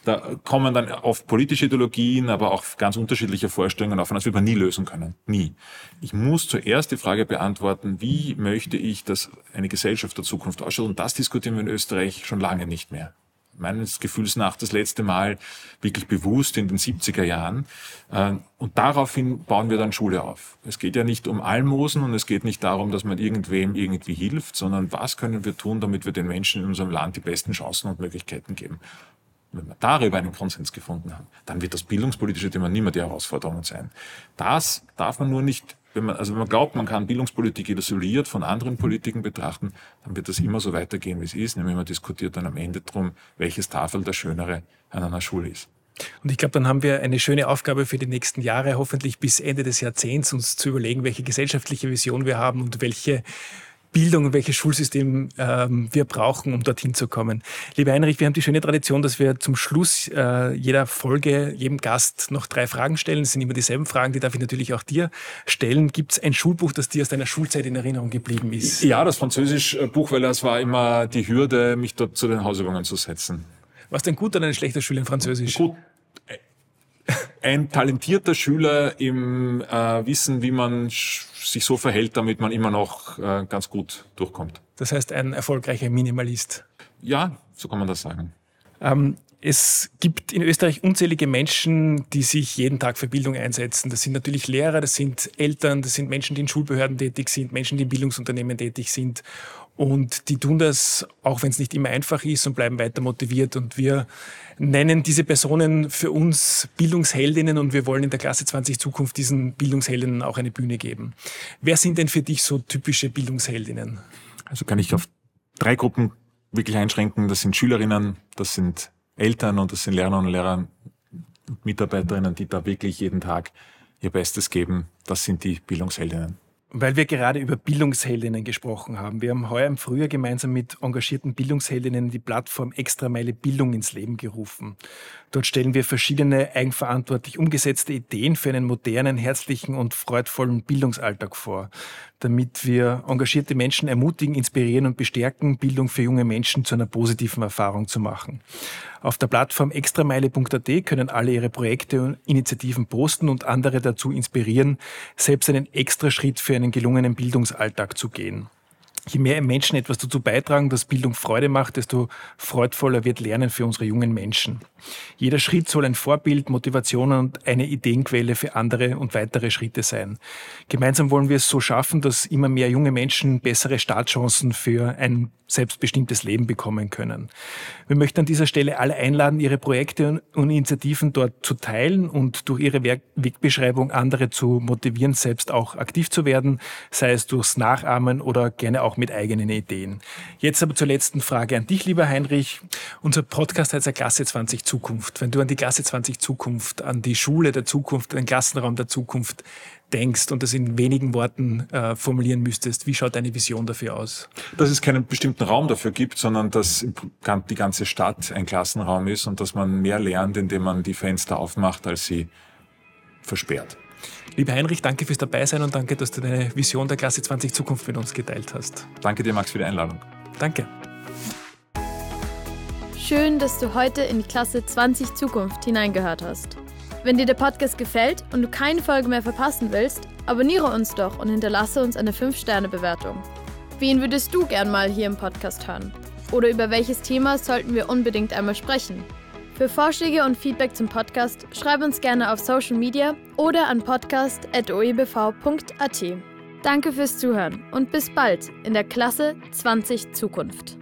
S1: Da kommen dann oft politische Ideologien, aber auch ganz unterschiedliche Vorstellungen auf, und das wird man nie lösen können. Nie. Ich muss zuerst die Frage beantworten, wie möchte ich, dass eine Gesellschaft der Zukunft ausschaut? Und das diskutieren wir in Österreich schon lange nicht mehr. Meines Gefühls nach das letzte Mal wirklich bewusst in den 70er Jahren. Äh, und daraufhin bauen wir dann Schule auf. Es geht ja nicht um Almosen und es geht nicht darum, dass man irgendwem irgendwie hilft, sondern was können wir tun, damit wir den Menschen in unserem Land die besten Chancen und Möglichkeiten geben. Wenn wir darüber einen Konsens gefunden haben, dann wird das bildungspolitische Thema nicht mehr die Herausforderung sein. Das darf man nur nicht wenn man, also wenn man glaubt, man kann Bildungspolitik isoliert von anderen Politiken betrachten, dann wird das immer so weitergehen, wie es ist. Nämlich man diskutiert dann am Ende drum, welches Tafel das Schönere an einer Schule ist.
S3: Und ich glaube, dann haben wir eine schöne Aufgabe für die nächsten Jahre, hoffentlich bis Ende des Jahrzehnts, uns zu überlegen, welche gesellschaftliche Vision wir haben und welche Bildung und welches Schulsystem ähm, wir brauchen, um dorthin zu kommen. Lieber Heinrich, wir haben die schöne Tradition, dass wir zum Schluss äh, jeder Folge, jedem Gast noch drei Fragen stellen. Es sind immer dieselben Fragen, die darf ich natürlich auch dir stellen. Gibt es ein Schulbuch, das dir aus deiner Schulzeit in Erinnerung geblieben ist?
S1: Ja, das Französisch-Buch, weil das war immer die Hürde, mich dort zu den Hausübungen zu setzen.
S3: Warst du ein guter oder ein schlechter Schüler in Französisch?
S1: Gut, ein talentierter Schüler im äh, Wissen, wie man sich so verhält, damit man immer noch äh, ganz gut durchkommt.
S3: Das heißt, ein erfolgreicher Minimalist.
S1: Ja, so kann man das sagen.
S3: Ähm, es gibt in Österreich unzählige Menschen, die sich jeden Tag für Bildung einsetzen. Das sind natürlich Lehrer, das sind Eltern, das sind Menschen, die in Schulbehörden tätig sind, Menschen, die in Bildungsunternehmen tätig sind. Und die tun das, auch wenn es nicht immer einfach ist und bleiben weiter motiviert. Und wir nennen diese Personen für uns Bildungsheldinnen und wir wollen in der Klasse 20 Zukunft diesen Bildungsheldinnen auch eine Bühne geben. Wer sind denn für dich so typische Bildungsheldinnen?
S1: Also kann ich auf drei Gruppen wirklich einschränken. Das sind Schülerinnen, das sind Eltern und das sind Lehrer und Lehrer und Mitarbeiterinnen, die da wirklich jeden Tag ihr Bestes geben. Das sind die Bildungsheldinnen.
S3: Weil wir gerade über Bildungsheldinnen gesprochen haben. Wir haben heuer im Frühjahr gemeinsam mit engagierten Bildungsheldinnen die Plattform Extrameile Bildung ins Leben gerufen. Dort stellen wir verschiedene eigenverantwortlich umgesetzte Ideen für einen modernen, herzlichen und freudvollen Bildungsalltag vor, damit wir engagierte Menschen ermutigen, inspirieren und bestärken, Bildung für junge Menschen zu einer positiven Erfahrung zu machen. Auf der Plattform extrameile.at können alle ihre Projekte und Initiativen posten und andere dazu inspirieren, selbst einen extra Schritt für einen gelungenen Bildungsalltag zu gehen. Je mehr Menschen etwas dazu beitragen, dass Bildung Freude macht, desto freudvoller wird Lernen für unsere jungen Menschen. Jeder Schritt soll ein Vorbild, Motivation und eine Ideenquelle für andere und weitere Schritte sein. Gemeinsam wollen wir es so schaffen, dass immer mehr junge Menschen bessere Startchancen für ein selbstbestimmtes Leben bekommen können. Wir möchten an dieser Stelle alle einladen, ihre Projekte und Initiativen dort zu teilen und durch ihre Wegbeschreibung andere zu motivieren, selbst auch aktiv zu werden, sei es durchs Nachahmen oder gerne auch mit eigenen Ideen. Jetzt aber zur letzten Frage an dich, lieber Heinrich. Unser Podcast heißt ja Klasse 20 Zukunft. Wenn du an die Klasse 20 Zukunft, an die Schule der Zukunft, den Klassenraum der Zukunft denkst und das in wenigen Worten äh, formulieren müsstest, wie schaut deine Vision dafür aus?
S1: Dass es keinen bestimmten Raum dafür gibt, sondern dass die ganze Stadt ein Klassenraum ist und dass man mehr lernt, indem man die Fenster aufmacht, als sie versperrt.
S3: Lieber Heinrich, danke fürs Dabeisein und danke, dass du deine Vision der Klasse 20 Zukunft mit uns geteilt hast.
S1: Danke dir, Max, für die Einladung.
S3: Danke.
S2: Schön, dass du heute in die Klasse 20 Zukunft hineingehört hast. Wenn dir der Podcast gefällt und du keine Folge mehr verpassen willst, abonniere uns doch und hinterlasse uns eine 5-Sterne-Bewertung. Wen würdest du gern mal hier im Podcast hören? Oder über welches Thema sollten wir unbedingt einmal sprechen? Für Vorschläge und Feedback zum Podcast schreib uns gerne auf Social Media oder an podcast.oebv.at. Danke fürs Zuhören und bis bald in der Klasse 20 Zukunft.